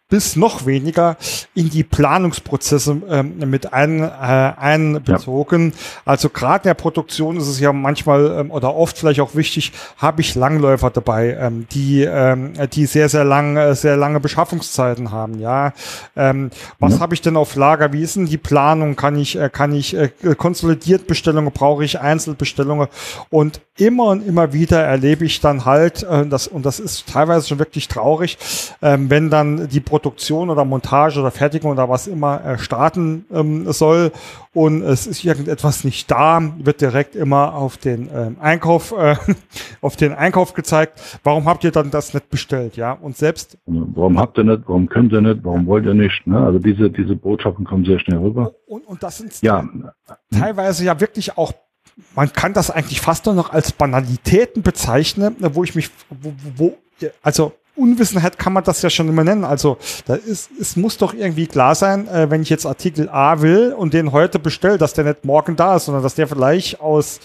bis noch weniger in die Planungsprozesse ähm, mit ein, äh, einbezogen. Ja. Also gerade in der Produktion ist es ja manchmal ähm, oder oft vielleicht auch wichtig, habe ich Langläufer dabei, ähm, die ähm, die sehr sehr lange sehr lange Beschaffungszeiten haben. Ja, ähm, was ja. habe ich denn auf Lager? Wie ist denn die Planung? Kann ich äh, kann ich äh, konsolidiert Bestellungen? Brauche ich Einzelbestellungen? Und immer und immer wieder erlebe ich dann halt äh, das und das ist teilweise schon wirklich traurig, ähm, wenn dann die Produktion oder Montage oder Fertigung oder was immer äh, starten ähm, soll und es ist irgendetwas nicht da, wird direkt immer auf den ähm, Einkauf, äh, auf den Einkauf gezeigt. Warum habt ihr dann das nicht bestellt, ja? Und selbst. Warum habt ihr nicht? Warum könnt ihr nicht? Warum wollt ihr nicht? Ne? Also diese diese Botschaften kommen sehr schnell rüber. Und, und das sind ja teilweise ja wirklich auch man kann das eigentlich fast nur noch als Banalitäten bezeichnen, wo ich mich, wo, wo also Unwissenheit kann man das ja schon immer nennen. Also da ist, es muss doch irgendwie klar sein, äh, wenn ich jetzt Artikel A will und den heute bestelle, dass der nicht morgen da ist, sondern dass der vielleicht aus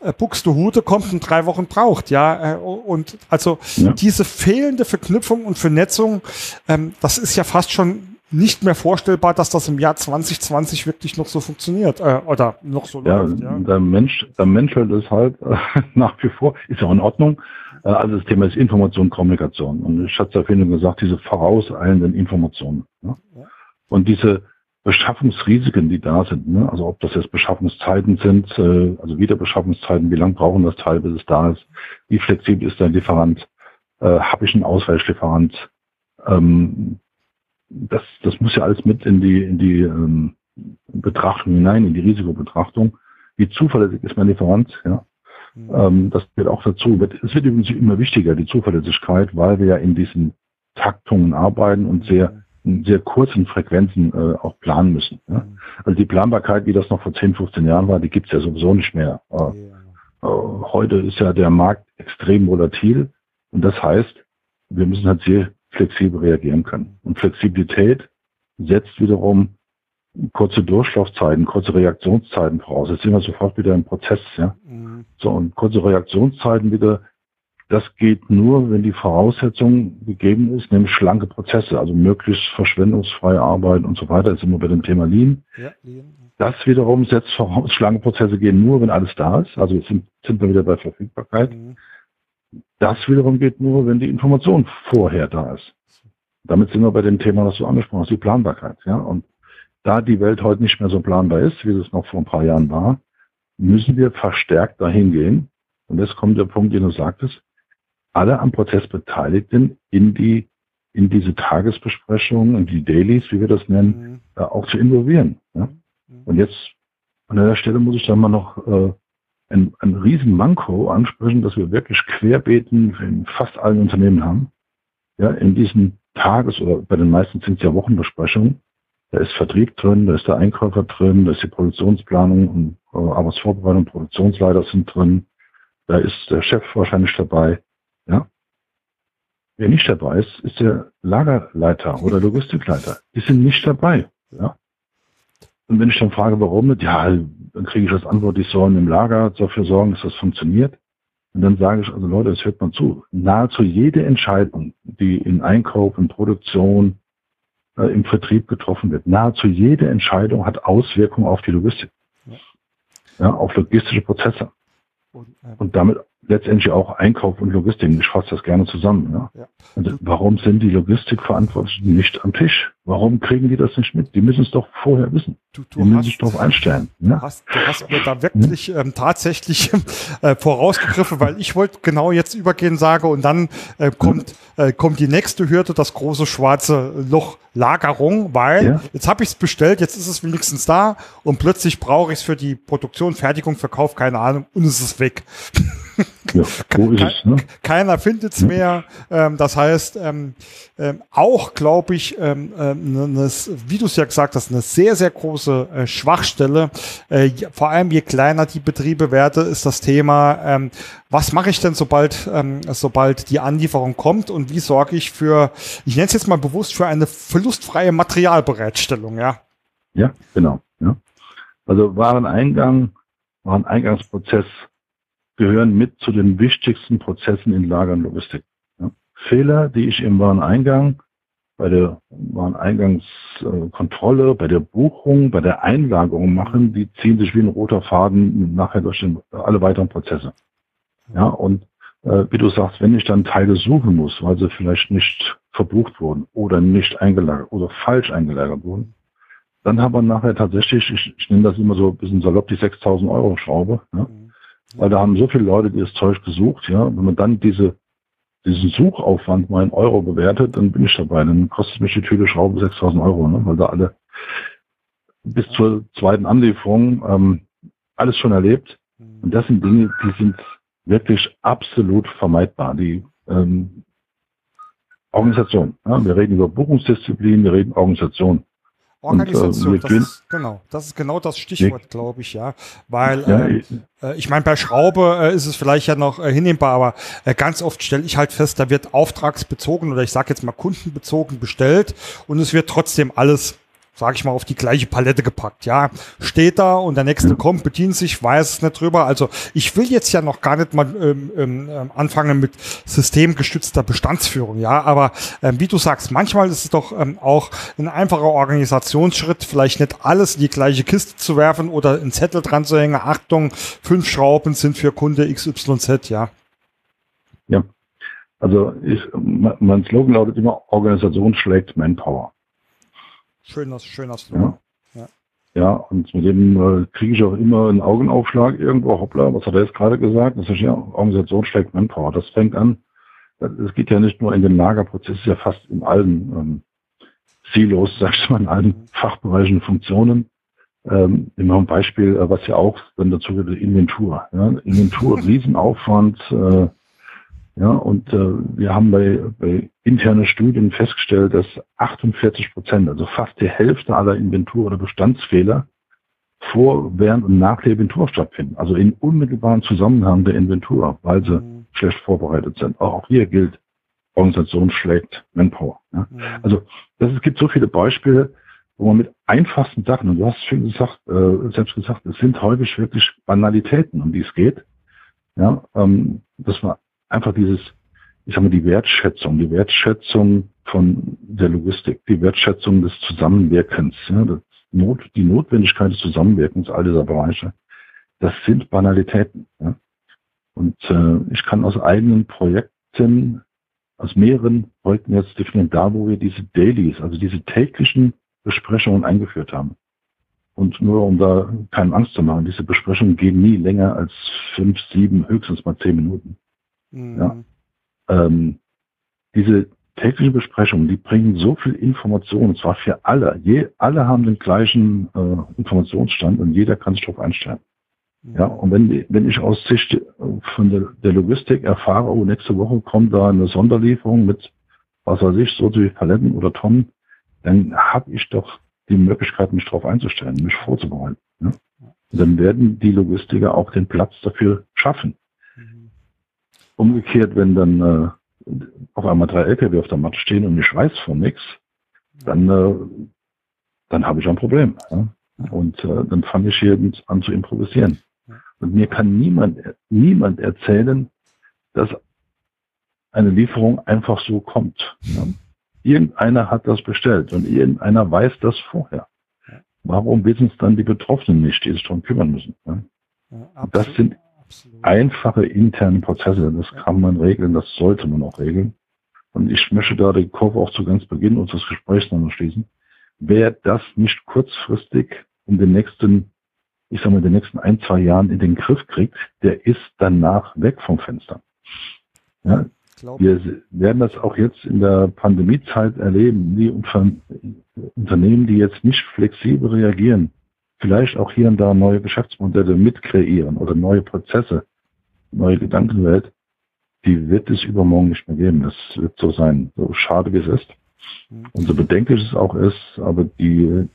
äh, Buxtehude kommt und drei Wochen braucht, ja. Äh, und also ja. diese fehlende Verknüpfung und Vernetzung, ähm, das ist ja fast schon nicht mehr vorstellbar, dass das im Jahr 2020 wirklich noch so funktioniert äh, oder noch so ja, läuft. Ja, der Mensch, der Mensch es halt äh, nach wie vor, ist auch in Ordnung. Äh, also das Thema ist Information, Kommunikation. Und ich hatte ja vorhin gesagt, diese vorauseilenden Informationen. Ne? Ja. Und diese Beschaffungsrisiken, die da sind, ne? also ob das jetzt Beschaffungszeiten sind, äh, also Wiederbeschaffungszeiten, wie lange brauchen das Teil, bis es da ist, wie flexibel ist der Lieferant, äh, habe ich einen Ausweislieferant, ähm, das, das muss ja alles mit in die, in die ähm, Betrachtung hinein, in die Risikobetrachtung. Wie zuverlässig ist mein Lieferant? Ja. Ähm, das wird auch dazu. Es wird übrigens immer wichtiger, die Zuverlässigkeit, weil wir ja in diesen Taktungen arbeiten und sehr in sehr kurzen Frequenzen äh, auch planen müssen. Mhm. Also die Planbarkeit, wie das noch vor 10, 15 Jahren war, die gibt es ja sowieso nicht mehr. Äh, äh, heute ist ja der Markt extrem volatil und das heißt, wir müssen halt sehr flexibel reagieren können. Und Flexibilität setzt wiederum kurze Durchlaufzeiten, kurze Reaktionszeiten voraus. Jetzt sind wir sofort wieder im Prozess, ja. Mhm. So, und kurze Reaktionszeiten wieder, das geht nur, wenn die Voraussetzung gegeben ist, nämlich schlanke Prozesse, also möglichst verschwendungsfreie Arbeit und so weiter. Jetzt sind wir bei dem Thema Lean. Ja, Lean. Das wiederum setzt voraus, schlanke Prozesse gehen nur, wenn alles da ist. Also jetzt sind, sind wir wieder bei Verfügbarkeit. Mhm. Das wiederum geht nur, wenn die Information vorher da ist. Damit sind wir bei dem Thema, was du angesprochen hast, die Planbarkeit. Ja? Und da die Welt heute nicht mehr so planbar ist, wie es noch vor ein paar Jahren war, müssen wir verstärkt dahin gehen. Und jetzt kommt der Punkt, den du sagtest, alle am Prozess Beteiligten in die in diese Tagesbesprechungen, in die Dailies, wie wir das nennen, mhm. äh, auch zu involvieren. Ja? Mhm. Und jetzt an der Stelle muss ich dann mal noch äh, ein, ein riesen Manko ansprechen, dass wir wirklich Querbeten in fast allen Unternehmen haben. Ja, in diesen Tages- oder bei den meisten sind es ja Wochenbesprechungen. Da ist Vertrieb drin, da ist der Einkäufer drin, da ist die Produktionsplanung und äh, Arbeitsvorbereitung, Produktionsleiter sind drin, da ist der Chef wahrscheinlich dabei. Ja. Wer nicht dabei ist, ist der Lagerleiter oder Logistikleiter. Die sind nicht dabei. Ja. Und wenn ich dann frage, warum ja, dann kriege ich das Antwort, die sollen im Lager dafür sorgen, dass das funktioniert. Und dann sage ich, also Leute, es hört man zu. Nahezu jede Entscheidung, die in Einkauf, in Produktion, äh, im Vertrieb getroffen wird, nahezu jede Entscheidung hat Auswirkungen auf die Logistik. Ja, ja auf logistische Prozesse. Und, äh, und damit letztendlich auch Einkauf und Logistik. Ich fasse das gerne zusammen. Ja. ja. Also warum sind die Logistikverantwortlichen nicht am Tisch? Warum kriegen die das nicht mit? Die müssen es doch vorher wissen. Du, du die müssen sich darauf einstellen. Du, ja. hast, du hast mir da wirklich hm? ähm, tatsächlich äh, vorausgegriffen, weil ich wollte genau jetzt übergehen, sage, und dann äh, kommt, hm? äh, kommt die nächste Hürde, das große schwarze Loch Lagerung, weil ja. jetzt habe ich es bestellt, jetzt ist es wenigstens da und plötzlich brauche ich es für die Produktion, Fertigung, Verkauf, keine Ahnung, und es ist weg. Ja, wo ist es, ne? Keiner findet es mehr. Ähm, das heißt, ähm, ähm, auch glaube ich, ähm, äh, ne, ne, wie du es ja gesagt hast, eine sehr, sehr große äh, Schwachstelle. Äh, vor allem je kleiner die Betriebe werden, ist das Thema, ähm, was mache ich denn, sobald, ähm, sobald die Anlieferung kommt und wie sorge ich für, ich nenne es jetzt mal bewusst, für eine verlustfreie Materialbereitstellung, ja? Ja, genau. Ja. Also Wareneingang, Wareneingangsprozess gehören mit zu den wichtigsten Prozessen in Lager und Logistik. Ja. Fehler, die ich im Wareneingang, bei der Wareneingangskontrolle, bei der Buchung, bei der Einlagerung machen, die ziehen sich wie ein roter Faden nachher durch den, alle weiteren Prozesse. Ja, und äh, wie du sagst, wenn ich dann Teile suchen muss, weil sie vielleicht nicht verbucht wurden oder nicht eingelagert oder falsch eingelagert wurden, dann haben wir nachher tatsächlich, ich, ich nenne das immer so ein bisschen salopp, die 6000 Euro Schraube. Ja? Mhm. Weil da haben so viele Leute dieses Zeug gesucht, ja. Wenn man dann diese, diesen Suchaufwand mal in Euro bewertet, dann bin ich dabei. Dann kostet mich die Tüte Schrauben 6000 Euro, ne? weil da alle bis zur zweiten Anlieferung ähm, alles schon erlebt. Und das sind Dinge, die sind wirklich absolut vermeidbar. Die ähm, Organisation. Ja? Wir reden über Buchungsdisziplin, wir reden Organisation. Organisation, und, äh, das ist, genau, das ist genau das Stichwort, glaube ich, ja. Weil ja, ähm, äh, ich meine, bei Schraube äh, ist es vielleicht ja noch äh, hinnehmbar, aber äh, ganz oft stelle ich halt fest, da wird auftragsbezogen oder ich sage jetzt mal kundenbezogen bestellt und es wird trotzdem alles sag ich mal, auf die gleiche Palette gepackt. Ja, steht da und der nächste kommt, bedient sich, weiß es nicht drüber. Also ich will jetzt ja noch gar nicht mal ähm, ähm, ähm, anfangen mit systemgestützter Bestandsführung. Ja, aber ähm, wie du sagst, manchmal ist es doch ähm, auch ein einfacher Organisationsschritt, vielleicht nicht alles in die gleiche Kiste zu werfen oder einen Zettel dran zu hängen. Achtung, fünf Schrauben sind für Kunde XYZ. Ja. Ja. Also ich, mein Slogan lautet immer, Organisation schlägt Manpower. Schöner, schöner Slogan. Ja. ja. und mit dem äh, kriege ich auch immer einen Augenaufschlag irgendwo. Hoppla, was hat er jetzt gerade gesagt? Das ist ja Organisation schlägt Manpower. Das fängt an. Es geht ja nicht nur in den Lagerprozess, ist ja fast in allen ähm, Silos, sag ich mal, in allen mhm. Fachbereichen Funktionen. Ähm, immer ein Beispiel, äh, was ja auch dann dazu gehört, Inventur. Ja? Inventur, Riesenaufwand, äh, ja, und äh, wir haben bei, bei internen Studien festgestellt, dass 48 Prozent, also fast die Hälfte aller Inventur- oder Bestandsfehler vor, während und nach der Inventur stattfinden. Also in unmittelbaren Zusammenhang der Inventur, weil sie mhm. schlecht vorbereitet sind. Auch hier gilt, Organisation schlägt Manpower. Ja. Mhm. Also das, es gibt so viele Beispiele, wo man mit einfachsten Sachen, und du hast schon gesagt, äh, selbst gesagt, es sind häufig wirklich Banalitäten, um die es geht. Ja, ähm, dass man einfach dieses, ich sag mal, die Wertschätzung, die Wertschätzung von der Logistik, die Wertschätzung des Zusammenwirkens, ja, Not, die Notwendigkeit des Zusammenwirkens all dieser Bereiche, das sind Banalitäten. Ja. Und äh, ich kann aus eigenen Projekten, aus mehreren Projekten jetzt definieren, da wo wir diese Dailies, also diese täglichen Besprechungen eingeführt haben. Und nur um da keine Angst zu machen, diese Besprechungen gehen nie länger als fünf, sieben, höchstens mal zehn Minuten. Mhm. Ja. Ähm, diese tägliche Besprechungen, die bringen so viel Information, und zwar für alle. Je, alle haben den gleichen äh, Informationsstand und jeder kann sich darauf einstellen. Mhm. Ja, und wenn, wenn ich aus Sicht von der, der Logistik erfahre, oh, nächste Woche kommt da eine Sonderlieferung mit, was weiß ich, so wie Paletten oder Tonnen, dann habe ich doch die Möglichkeit, mich darauf einzustellen, mich vorzubereiten. Ne? Dann werden die Logistiker auch den Platz dafür schaffen. Umgekehrt, wenn dann äh, auf einmal drei LKW auf der Matte stehen und ich weiß von nichts, dann, äh, dann habe ich ein Problem. Ja? Und äh, dann fange ich hier an zu improvisieren. Und mir kann niemand, niemand erzählen, dass eine Lieferung einfach so kommt. Ja? Irgendeiner hat das bestellt und irgendeiner weiß das vorher. Warum wissen es dann die Betroffenen nicht, die sich darum kümmern müssen? Ja? das sind. Einfache interne Prozesse. Das kann man regeln, das sollte man auch regeln. Und ich möchte da die Kurve auch zu ganz Beginn unseres Gesprächs noch schließen. Wer das nicht kurzfristig in den nächsten, ich sag mal, in den nächsten ein, zwei Jahren in den Griff kriegt, der ist danach weg vom Fenster. Ja, wir werden das auch jetzt in der Pandemiezeit erleben. Die Unternehmen, die jetzt nicht flexibel reagieren, vielleicht auch hier und da neue Geschäftsmodelle mitkreieren oder neue Prozesse, neue Gedankenwelt, die wird es übermorgen nicht mehr geben. Das wird so sein, so schade wie es ist. Mhm. Und so bedenklich es auch ist, aber die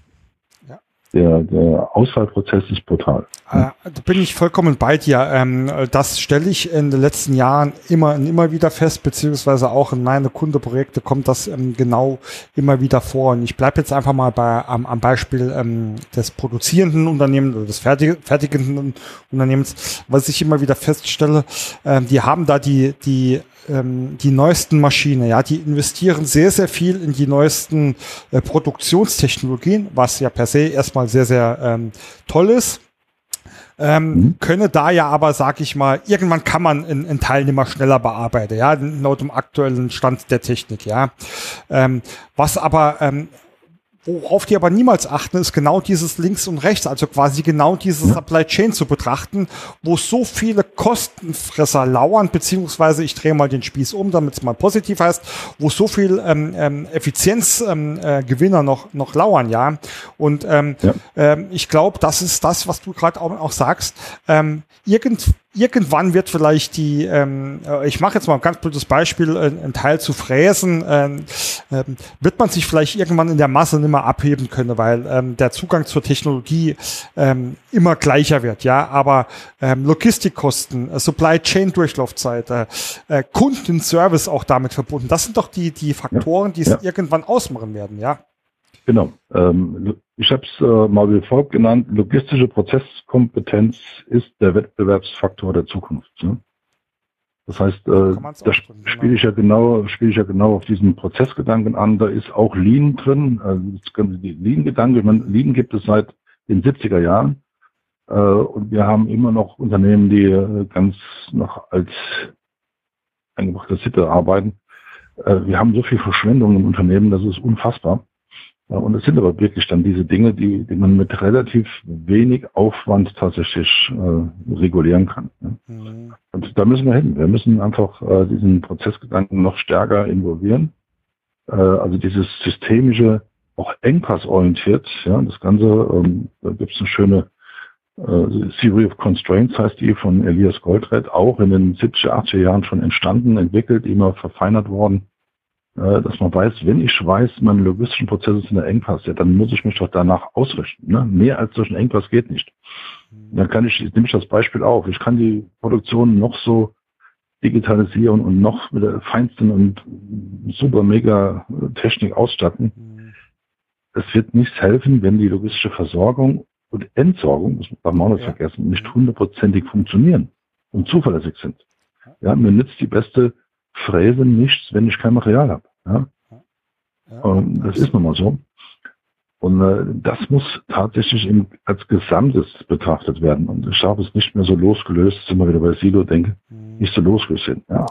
der, der Auswahlprozess ist brutal. Äh, da bin ich vollkommen bei dir. Ähm, das stelle ich in den letzten Jahren immer immer wieder fest, beziehungsweise auch in meine Kundeprojekte kommt das ähm, genau immer wieder vor. Und ich bleibe jetzt einfach mal bei, am, am Beispiel ähm, des produzierenden Unternehmens oder des fertig, fertigenden Unternehmens, was ich immer wieder feststelle, die haben da die, die die neuesten Maschinen, ja, die investieren sehr, sehr viel in die neuesten äh, Produktionstechnologien, was ja per se erstmal sehr, sehr ähm, toll ist. Ähm, mhm. Könne da ja aber, sag ich mal, irgendwann kann man in, in Teilnehmer schneller bearbeiten, ja, laut dem aktuellen Stand der Technik, ja. Ähm, was aber ähm, Worauf die aber niemals achten, ist genau dieses links und rechts, also quasi genau diese Supply Chain zu betrachten, wo so viele Kostenfresser lauern, beziehungsweise ich drehe mal den Spieß um, damit es mal positiv heißt, wo so viel ähm, ähm, Effizienzgewinner ähm, äh, noch, noch lauern, ja. Und ähm, ja. Ähm, ich glaube, das ist das, was du gerade auch, auch sagst. Ähm, irgend irgendwann wird vielleicht die, ähm, äh, ich mache jetzt mal ein ganz blödes Beispiel, äh, ein Teil zu fräsen, ähm, ähm, wird man sich vielleicht irgendwann in der Masse nicht mehr abheben können, weil ähm, der Zugang zur Technologie ähm, immer gleicher wird, ja. Aber ähm, Logistikkosten, äh, Supply Chain Durchlaufzeit, äh, äh, Kundenservice auch damit verbunden, das sind doch die, die Faktoren, die es ja. irgendwann ausmachen werden, ja. Genau. Ähm, ich habe es äh, mal wie folgt genannt. Logistische Prozesskompetenz ist der Wettbewerbsfaktor der Zukunft. Ne? Das heißt, äh, da spiele ich ja genau, spiele ich ja genau auf diesen Prozessgedanken an. Da ist auch Lean drin. Also Lean-Gedanke, Lean gibt es seit den 70er Jahren. Äh, und wir haben immer noch Unternehmen, die äh, ganz noch als eingebrachte Sitte arbeiten. Äh, wir haben so viel Verschwendung im Unternehmen, das ist unfassbar. Ja, und es sind aber wirklich dann diese Dinge, die, die man mit relativ wenig Aufwand tatsächlich äh, regulieren kann. Ne? Mhm. Und da müssen wir hin. Wir müssen einfach äh, diesen Prozessgedanken noch stärker involvieren. Äh, also dieses systemische, auch engpassorientiert. Ja, das Ganze, ähm, da gibt es eine schöne äh, Theory of Constraints, heißt die von Elias Goldratt, auch in den 70er, 80er Jahren schon entstanden, entwickelt, immer verfeinert worden äh, dass man weiß, wenn ich weiß, meine logistischen Prozesse sind ein Engpass, ja, dann muss ich mich doch danach ausrichten. Ne? Mehr als durch einen Engpass geht nicht. Mhm. Dann kann ich, nehme ich das Beispiel auf, ich kann die Produktion noch so digitalisieren und noch mit der feinsten und super mega Technik ausstatten. Mhm. Es wird nichts helfen, wenn die logistische Versorgung und Entsorgung, das darf man auch nicht ja. vergessen, nicht hundertprozentig funktionieren und zuverlässig sind. Ja, mir nützt die beste Fräse nichts, wenn ich kein Material habe. Ja? ja und das ist nun mal so. Und äh, das muss tatsächlich im, als Gesamtes betrachtet werden. Und ich habe es nicht mehr so losgelöst, sind wir wieder bei Silo denke, mhm. nicht so losgelöst sind. Ja,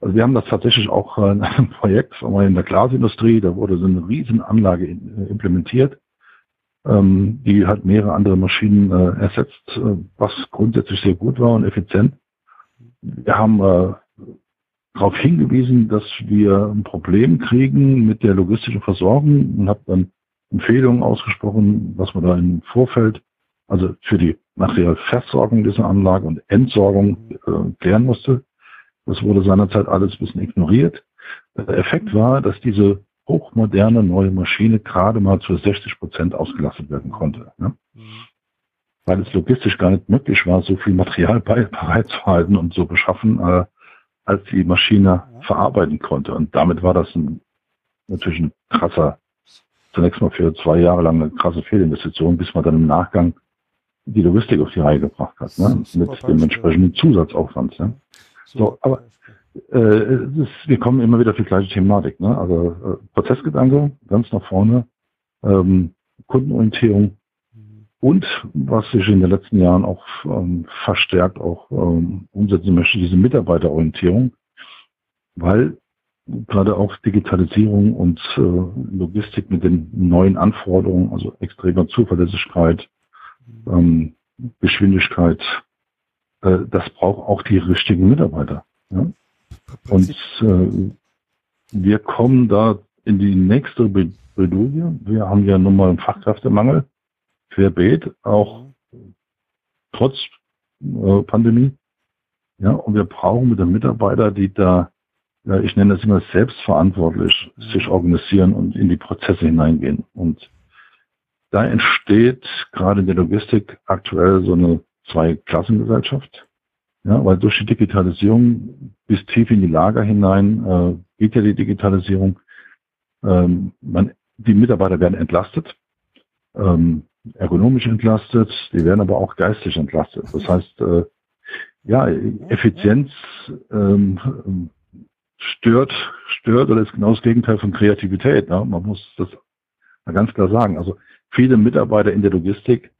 also wir haben das tatsächlich auch in einem Projekt in der Glasindustrie, da wurde so eine Riesenanlage in, äh, implementiert, ähm, die hat mehrere andere Maschinen äh, ersetzt, äh, was grundsätzlich sehr gut war und effizient. Wir haben äh, darauf hingewiesen, dass wir ein Problem kriegen mit der logistischen Versorgung und habe dann Empfehlungen ausgesprochen, was man da im Vorfeld, also für die Materialversorgung dieser Anlage und Entsorgung äh, klären musste. Das wurde seinerzeit alles ein bisschen ignoriert. Der Effekt war, dass diese hochmoderne neue Maschine gerade mal zu 60 Prozent ausgelastet werden konnte. Ne? Mhm. Weil es logistisch gar nicht möglich war, so viel Material bereitzuhalten und so beschaffen, äh, als die Maschine ja. verarbeiten konnte. Und damit war das ein, natürlich ein krasser, zunächst mal für zwei Jahre lang eine krasse Fehlinvestition, bis man dann im Nachgang die Logistik auf die Reihe gebracht hat, ne? mit dem entsprechenden Zusatzaufwand. Ne? So, aber äh, ist, wir kommen immer wieder auf die gleiche Thematik. Ne? Also äh, Prozessgedanke ganz nach vorne, ähm, Kundenorientierung. Und was sich in den letzten Jahren auch ähm, verstärkt auch ähm, umsetzen möchte, diese Mitarbeiterorientierung, weil gerade auch Digitalisierung und äh, Logistik mit den neuen Anforderungen, also extremer Zuverlässigkeit, ähm, Geschwindigkeit, äh, das braucht auch die richtigen Mitarbeiter. Ja? Und äh, wir kommen da in die nächste Bredouille. Wir haben ja nun mal einen Fachkräftemangel, querbeet, auch trotz äh, Pandemie. Ja, und wir brauchen mit den Mitarbeitern, die da, ja, ich nenne das immer selbstverantwortlich, mhm. sich organisieren und in die Prozesse hineingehen. Und da entsteht gerade in der Logistik aktuell so eine Zwei-Klassengesellschaft. Ja, weil durch die Digitalisierung bis tief in die Lager hinein äh, geht ja die Digitalisierung. Ähm, man, die Mitarbeiter werden entlastet, ähm, ergonomisch entlastet, die werden aber auch geistig entlastet. Das heißt, äh, ja, Effizienz ähm, stört, stört oder ist genau das Gegenteil von Kreativität. Ne? Man muss das mal ganz klar sagen. Also viele Mitarbeiter in der Logistik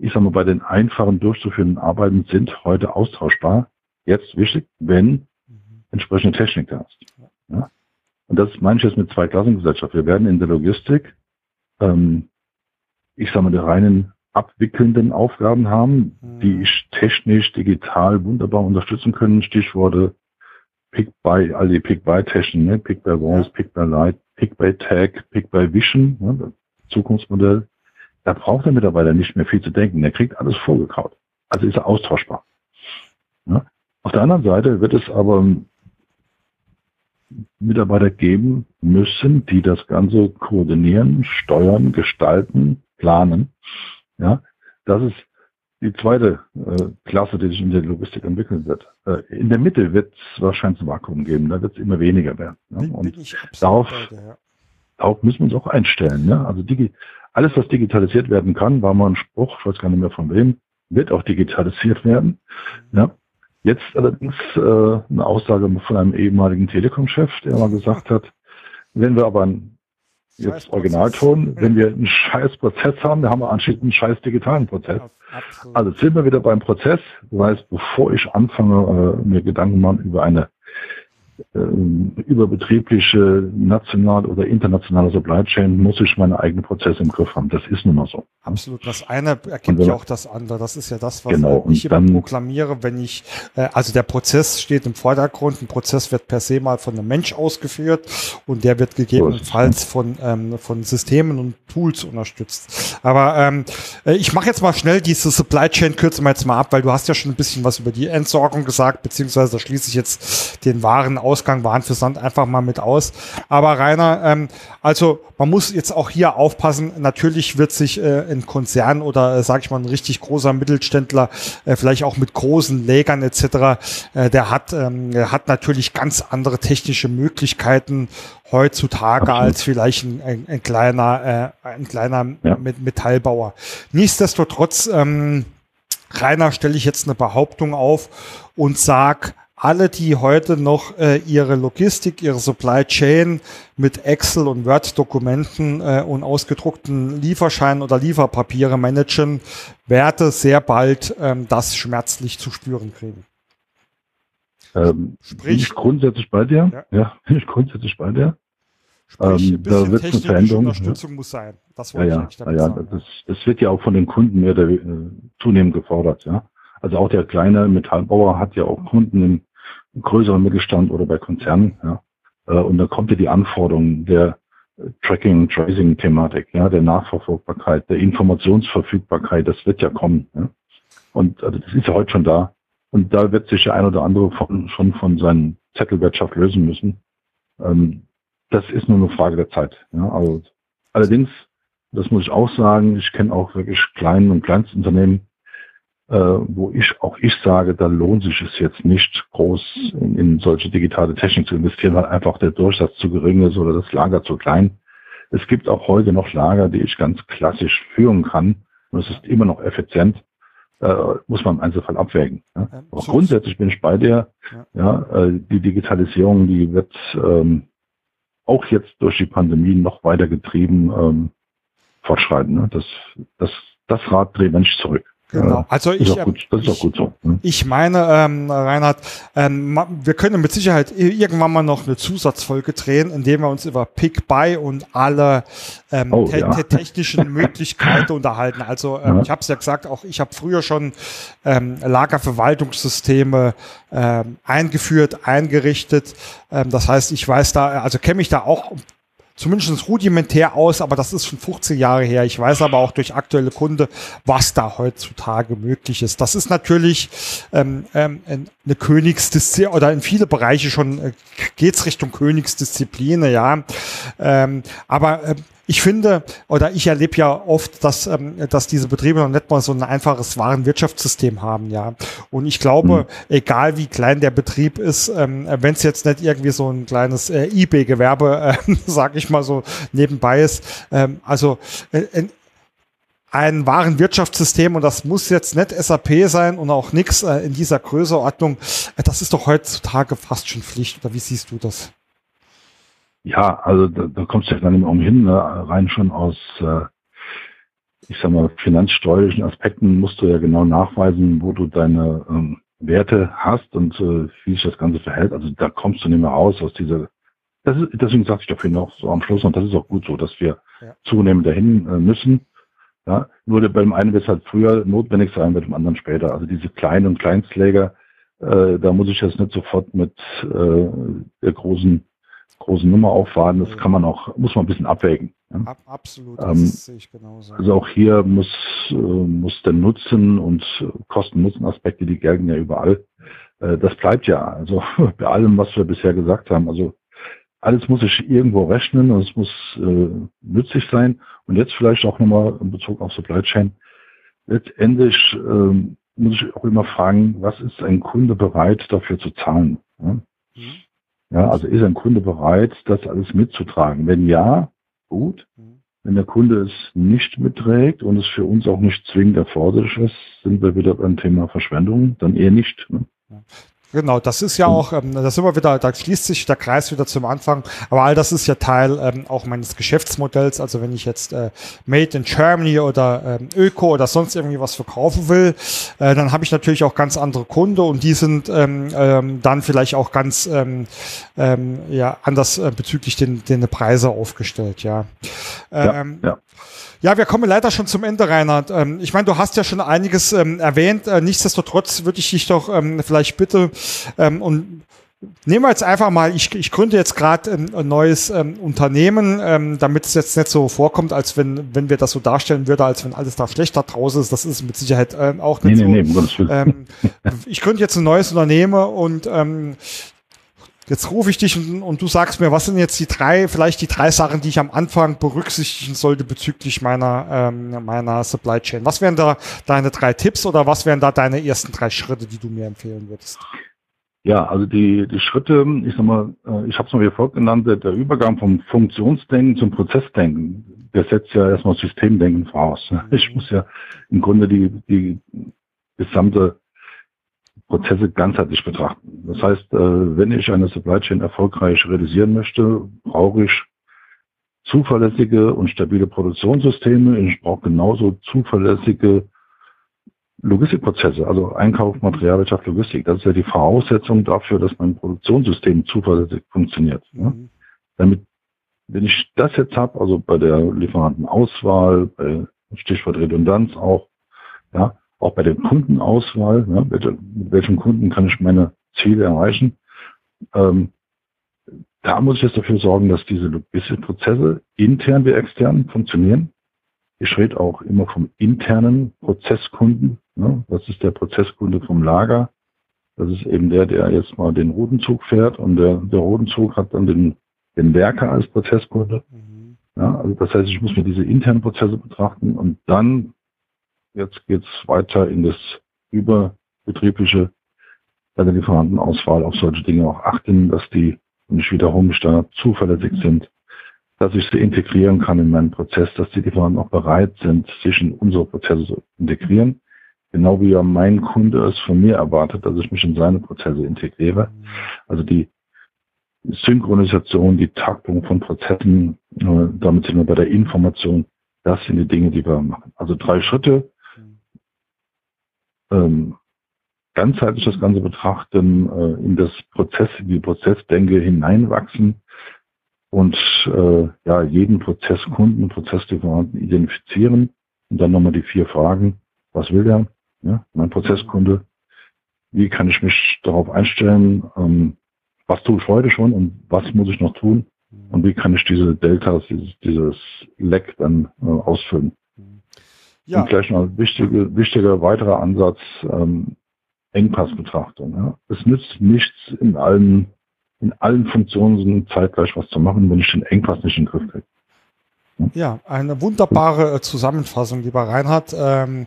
ich sage mal, bei den einfachen durchzuführenden Arbeiten sind heute austauschbar. Jetzt wichtig, wenn mhm. entsprechende Technik da ist. Ja? Und das meine ich jetzt mit zwei Klassengesellschaft. Wir werden in der Logistik, ähm, ich sage mal, die reinen abwickelnden Aufgaben haben, mhm. die ich technisch, digital wunderbar unterstützen können. Stichworte Pick-by, all die Pick-by-Techniken, ne? Pick-by-Voice, Pick-by-Light, Pick-by-Tag, Pick-by-Vision, ne? Zukunftsmodell. Da braucht der Mitarbeiter nicht mehr viel zu denken. Der kriegt alles vorgekaut. Also ist er austauschbar. Ja? Auf der anderen Seite wird es aber Mitarbeiter geben müssen, die das Ganze koordinieren, steuern, gestalten, planen. Ja, das ist die zweite äh, Klasse, die sich in der Logistik entwickeln wird. Äh, in der Mitte wird es wahrscheinlich ein Vakuum geben, da wird es immer weniger werden. Ja? Und darauf, darauf müssen wir uns auch einstellen. Ne? Also die, alles, was digitalisiert werden kann, war mal ein Spruch, ich weiß gar nicht mehr von wem, wird auch digitalisiert werden. Ja. Jetzt allerdings äh, eine Aussage von einem ehemaligen Telekom-Chef, der mal gesagt hat, wenn wir aber ein jetzt Originalton, wenn wir einen scheiß Prozess haben, dann haben wir anschließend einen scheiß digitalen Prozess. Also sind wir wieder beim Prozess. Das heißt, bevor ich anfange, äh, mir Gedanken machen über eine überbetriebliche national oder internationale Supply Chain muss ich meine eigenen Prozesse im Griff haben. Das ist nun mal so. Absolut. Das eine ergibt ja auch das andere. Das ist ja das, was genau. ich immer proklamiere, wenn ich, äh, also der Prozess steht im Vordergrund. Ein Prozess wird per se mal von einem Mensch ausgeführt und der wird gegebenenfalls von, ähm, von Systemen und Tools unterstützt. Aber ähm, äh, ich mache jetzt mal schnell diese Supply Chain, kürzen wir jetzt mal ab, weil du hast ja schon ein bisschen was über die Entsorgung gesagt, beziehungsweise da schließe ich jetzt den Waren aus Ausgang Warenversand einfach mal mit aus. Aber Rainer, ähm, also man muss jetzt auch hier aufpassen. Natürlich wird sich äh, ein Konzern oder äh, sage ich mal ein richtig großer Mittelständler, äh, vielleicht auch mit großen Lägern etc., äh, der hat, ähm, der hat natürlich ganz andere technische Möglichkeiten heutzutage als vielleicht ein, ein, ein kleiner, äh, ein kleiner ja. Metallbauer. Nichtsdestotrotz, ähm, Rainer, stelle ich jetzt eine Behauptung auf und sag, alle, die heute noch äh, ihre Logistik, ihre Supply Chain mit Excel und Word-Dokumenten äh, und ausgedruckten Lieferscheinen oder Lieferpapiere managen, werde sehr bald ähm, das schmerzlich zu spüren kriegen. Ähm, Sprich, bin ich grundsätzlich bei dir? Ja, ja bin ich grundsätzlich bei dir. Sprich, ähm, da wird eine Veränderung. Unterstützung ja. muss sein. Das wollte ja, ich damit ja, sagen. Das, das wird ja auch von den Kunden mehr der, äh, zunehmend gefordert. Ja. Also auch der kleine Metallbauer hat ja auch Kunden im größeren Mittelstand oder bei Konzernen. Ja. Äh, und da kommt ja die Anforderung der Tracking, Tracing-Thematik, ja, der Nachverfolgbarkeit, der Informationsverfügbarkeit, das wird ja kommen. Ja. Und also das ist ja heute schon da. Und da wird sich der ein oder andere von, schon von seinen Zettelwirtschaft lösen müssen. Ähm, das ist nur eine Frage der Zeit. Ja. Also, allerdings, das muss ich auch sagen, ich kenne auch wirklich kleinen und Kleinstunternehmen, äh, wo ich auch ich sage, da lohnt sich es jetzt nicht groß in, in solche digitale Technik zu investieren, weil einfach der Durchsatz zu gering ist oder das Lager zu klein. Es gibt auch heute noch Lager, die ich ganz klassisch führen kann und es ist immer noch effizient. Äh, muss man im Einzelfall abwägen. Ja. Ähm, Aber so grundsätzlich bin ich bei dir. Ja, ja äh, die Digitalisierung, die wird ähm, auch jetzt durch die Pandemie noch weiter getrieben ähm, fortschreiten. Ne? Das, das, das Rad dreht Mensch zurück. Genau. Also ich, gut so. Hm? Ich meine, ähm, Reinhard, ähm, wir können mit Sicherheit irgendwann mal noch eine Zusatzfolge drehen, indem wir uns über Pick-Buy und alle ähm, oh, te ja. technischen Möglichkeiten unterhalten. Also ähm, ja. ich habe es ja gesagt, auch ich habe früher schon ähm, Lagerverwaltungssysteme ähm, eingeführt, eingerichtet. Ähm, das heißt, ich weiß da, also kenne mich da auch zumindest rudimentär aus, aber das ist schon 15 Jahre her. Ich weiß aber auch durch aktuelle Kunde, was da heutzutage möglich ist. Das ist natürlich ähm, ähm, eine Königsdisziplin oder in viele Bereiche schon äh, geht's Richtung Königsdisziplin, ja. Ähm, aber ähm, ich finde oder ich erlebe ja oft, dass, ähm, dass diese Betriebe noch nicht mal so ein einfaches Warenwirtschaftssystem haben, ja. Und ich glaube, mhm. egal wie klein der Betrieb ist, ähm, wenn es jetzt nicht irgendwie so ein kleines äh, eBay-Gewerbe, äh, sage ich mal so, nebenbei ist, ähm, also äh, ein Warenwirtschaftssystem und das muss jetzt nicht SAP sein und auch nix äh, in dieser Größeordnung. Äh, das ist doch heutzutage fast schon Pflicht. Oder wie siehst du das? Ja, also da, da kommst du ja gar nicht mehr umhin, ne? rein schon aus, äh, ich sag mal, finanzsteuerlichen Aspekten musst du ja genau nachweisen, wo du deine ähm, Werte hast und äh, wie sich das Ganze verhält. Also da kommst du nicht mehr raus aus dieser, das ist, deswegen sage ich dafür noch so am Schluss, und das ist auch gut so, dass wir ja. zunehmend dahin äh, müssen. Ja, nur beim einen wird es halt früher notwendig sein, bei dem anderen später. Also diese kleinen und Kleinstläger, äh, da muss ich jetzt nicht sofort mit äh, der großen großen Nummer aufwarten. Das kann man auch, muss man ein bisschen abwägen. Ja. absolut, das ähm, sehe ich genauso. Also auch hier muss, äh, muss der Nutzen und Kosten-Nutzen-Aspekte, die gelten ja überall. Äh, das bleibt ja, also bei allem, was wir bisher gesagt haben. Also alles muss ich irgendwo rechnen und es muss äh, nützlich sein. Und jetzt vielleicht auch nochmal in Bezug auf Supply Chain. Letztendlich ähm, muss ich auch immer fragen, was ist ein Kunde bereit dafür zu zahlen? Ja? Mhm. Ja, also ist ein Kunde bereit, das alles mitzutragen? Wenn ja, gut. Mhm. Wenn der Kunde es nicht mitträgt und es für uns auch nicht zwingend erforderlich ist, sind wir wieder beim Thema Verschwendung, dann eher nicht. Ne? Genau, das ist ja auch, ähm, das immer wieder, da schließt sich der Kreis wieder zum Anfang, aber all das ist ja Teil ähm, auch meines Geschäftsmodells. Also wenn ich jetzt äh, Made in Germany oder ähm, Öko oder sonst irgendwie was verkaufen will, äh, dann habe ich natürlich auch ganz andere Kunden und die sind ähm, ähm, dann vielleicht auch ganz ähm, ähm, ja anders äh, bezüglich den, den Preise aufgestellt, ja. Ähm, ja, ja. Ja, wir kommen leider schon zum Ende, Reinhard. Ähm, ich meine, du hast ja schon einiges ähm, erwähnt. Äh, nichtsdestotrotz würde ich dich doch ähm, vielleicht bitte und Nehmen wir jetzt einfach mal, ich, ich gründe jetzt gerade ein, neues ähm, Unternehmen, ähm, damit es jetzt nicht so vorkommt, als wenn, wenn wir das so darstellen würden, als wenn alles da schlechter draußen ist. Das ist mit Sicherheit ähm, auch nicht nee, so. Nee, nee, ich gründe jetzt ein neues Unternehmen und ähm, Jetzt rufe ich dich und, und, du sagst mir, was sind jetzt die drei, vielleicht die drei Sachen, die ich am Anfang berücksichtigen sollte bezüglich meiner, ähm, meiner Supply Chain. Was wären da deine drei Tipps oder was wären da deine ersten drei Schritte, die du mir empfehlen würdest? Ja, also die, die Schritte, ich sag mal, äh, ich habe es mal wie folgt genannt, der, Übergang vom Funktionsdenken zum Prozessdenken, der setzt ja erstmal Systemdenken voraus. Mhm. Ich muss ja im Grunde die, die gesamte Prozesse ganzheitlich betrachten. Das heißt, äh, wenn ich eine Supply Chain erfolgreich realisieren möchte, brauche ich zuverlässige und stabile Produktionssysteme. Ich brauche genauso zuverlässige Logistikprozesse, also Einkauf, Materialwirtschaft, Logistik. Das ist ja die Voraussetzung dafür, dass mein Produktionssystem zuverlässig funktioniert. Mhm. Damit, wenn ich das jetzt habe, also bei der Lieferantenauswahl, bei Stichwort Redundanz auch, ja, auch bei der Kundenauswahl, ne, mit, welchem Kunden kann ich meine Ziele erreichen, ähm, da muss ich jetzt dafür sorgen, dass diese Logistikprozesse intern wie extern funktionieren. Ich rede auch immer vom internen Prozesskunden. Ne? Das ist der Prozesskunde vom Lager. Das ist eben der, der jetzt mal den Rodenzug fährt und der, der Rodenzug hat dann den, den Werker als Prozesskunde. Mhm. Ja, also das heißt, ich muss mir diese internen Prozesse betrachten und dann, jetzt geht's weiter in das überbetriebliche, bei der Lieferantenauswahl auf solche Dinge auch achten, dass die, wiederhole mich da, zuverlässig sind, dass ich sie integrieren kann in meinen Prozess, dass die Lieferanten auch bereit sind, sich in unsere Prozesse zu integrieren. Genau wie ja mein Kunde es von mir erwartet, dass ich mich in seine Prozesse integriere. Also die Synchronisation, die Taktung von Prozessen, äh, damit sind wir bei der Information. Das sind die Dinge, die wir machen. Also drei Schritte. Ähm, ganzheitlich das Ganze betrachten, äh, in das Prozess, in die Prozessdenke hineinwachsen und äh, ja jeden Prozesskunden, Prozesslieferanten identifizieren und dann nochmal die vier Fragen. Was will der? Ja, mein Prozesskunde. Wie kann ich mich darauf einstellen? Ähm, was tue ich heute schon und was muss ich noch tun? Und wie kann ich diese Deltas, dieses, dieses Leck dann äh, ausfüllen? Ja. Und gleich noch ein wichtige, wichtiger weiterer Ansatz, ähm, Engpassbetrachtung. Ja. Es nützt nichts in allen, in allen Funktionen zeitgleich was zu machen, wenn ich den Engpass nicht in den Griff kriege. Ja, eine wunderbare äh, Zusammenfassung, lieber Reinhard. Ähm,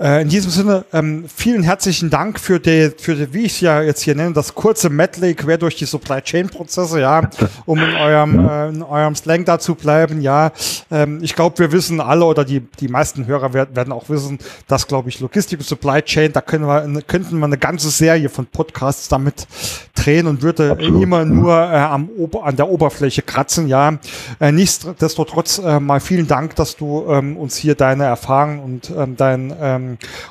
äh, in diesem Sinne, ähm, vielen herzlichen Dank für die, für die, wie ich es ja jetzt hier nenne, das kurze Medley quer durch die Supply Chain Prozesse, ja, um in eurem, äh, in eurem Slang da zu bleiben, ja. Ähm, ich glaube, wir wissen alle oder die, die meisten Hörer werden, werden auch wissen, dass, glaube ich, Logistik und Supply Chain, da können wir, könnten wir eine ganze Serie von Podcasts damit drehen und würde Absolut. immer nur äh, am, an der Oberfläche kratzen, ja. Äh, nichtsdestotrotz äh, mal vielen Dank, dass du ähm, uns hier deine Erfahrungen und ähm, dein ähm,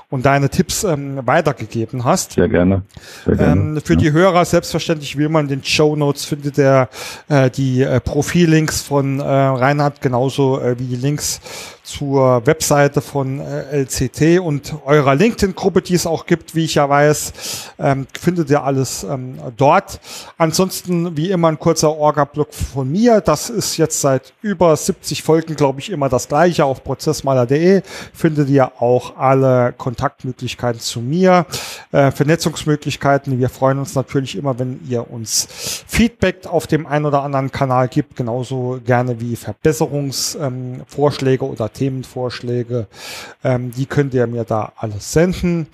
und deine Tipps ähm, weitergegeben hast. Sehr gerne. Sehr gerne. Ähm, für ja. die Hörer selbstverständlich, wie immer in den Show Notes findet ihr äh, die äh, Profillinks von äh, Reinhard genauso äh, wie die Links zur Webseite von äh, LCT und eurer LinkedIn-Gruppe, die es auch gibt, wie ich ja weiß, ähm, findet ihr alles ähm, dort. Ansonsten, wie immer, ein kurzer Orga-Blog von mir. Das ist jetzt seit über 70 Folgen, glaube ich, immer das gleiche. Auf prozessmaler.de findet ihr auch alle Kontaktmöglichkeiten zu mir, äh, Vernetzungsmöglichkeiten. Wir freuen uns natürlich immer, wenn ihr uns Feedback auf dem einen oder anderen Kanal gibt, genauso gerne wie Verbesserungsvorschläge ähm, oder Themenvorschläge. Ähm, die könnt ihr mir da alles senden.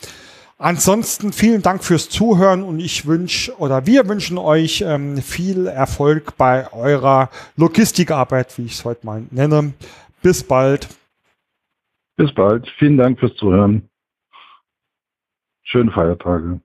Ansonsten vielen Dank fürs Zuhören und ich wünsche oder wir wünschen euch ähm, viel Erfolg bei eurer Logistikarbeit, wie ich es heute mal nenne. Bis bald. Bis bald. Vielen Dank fürs Zuhören. Schöne Feiertage.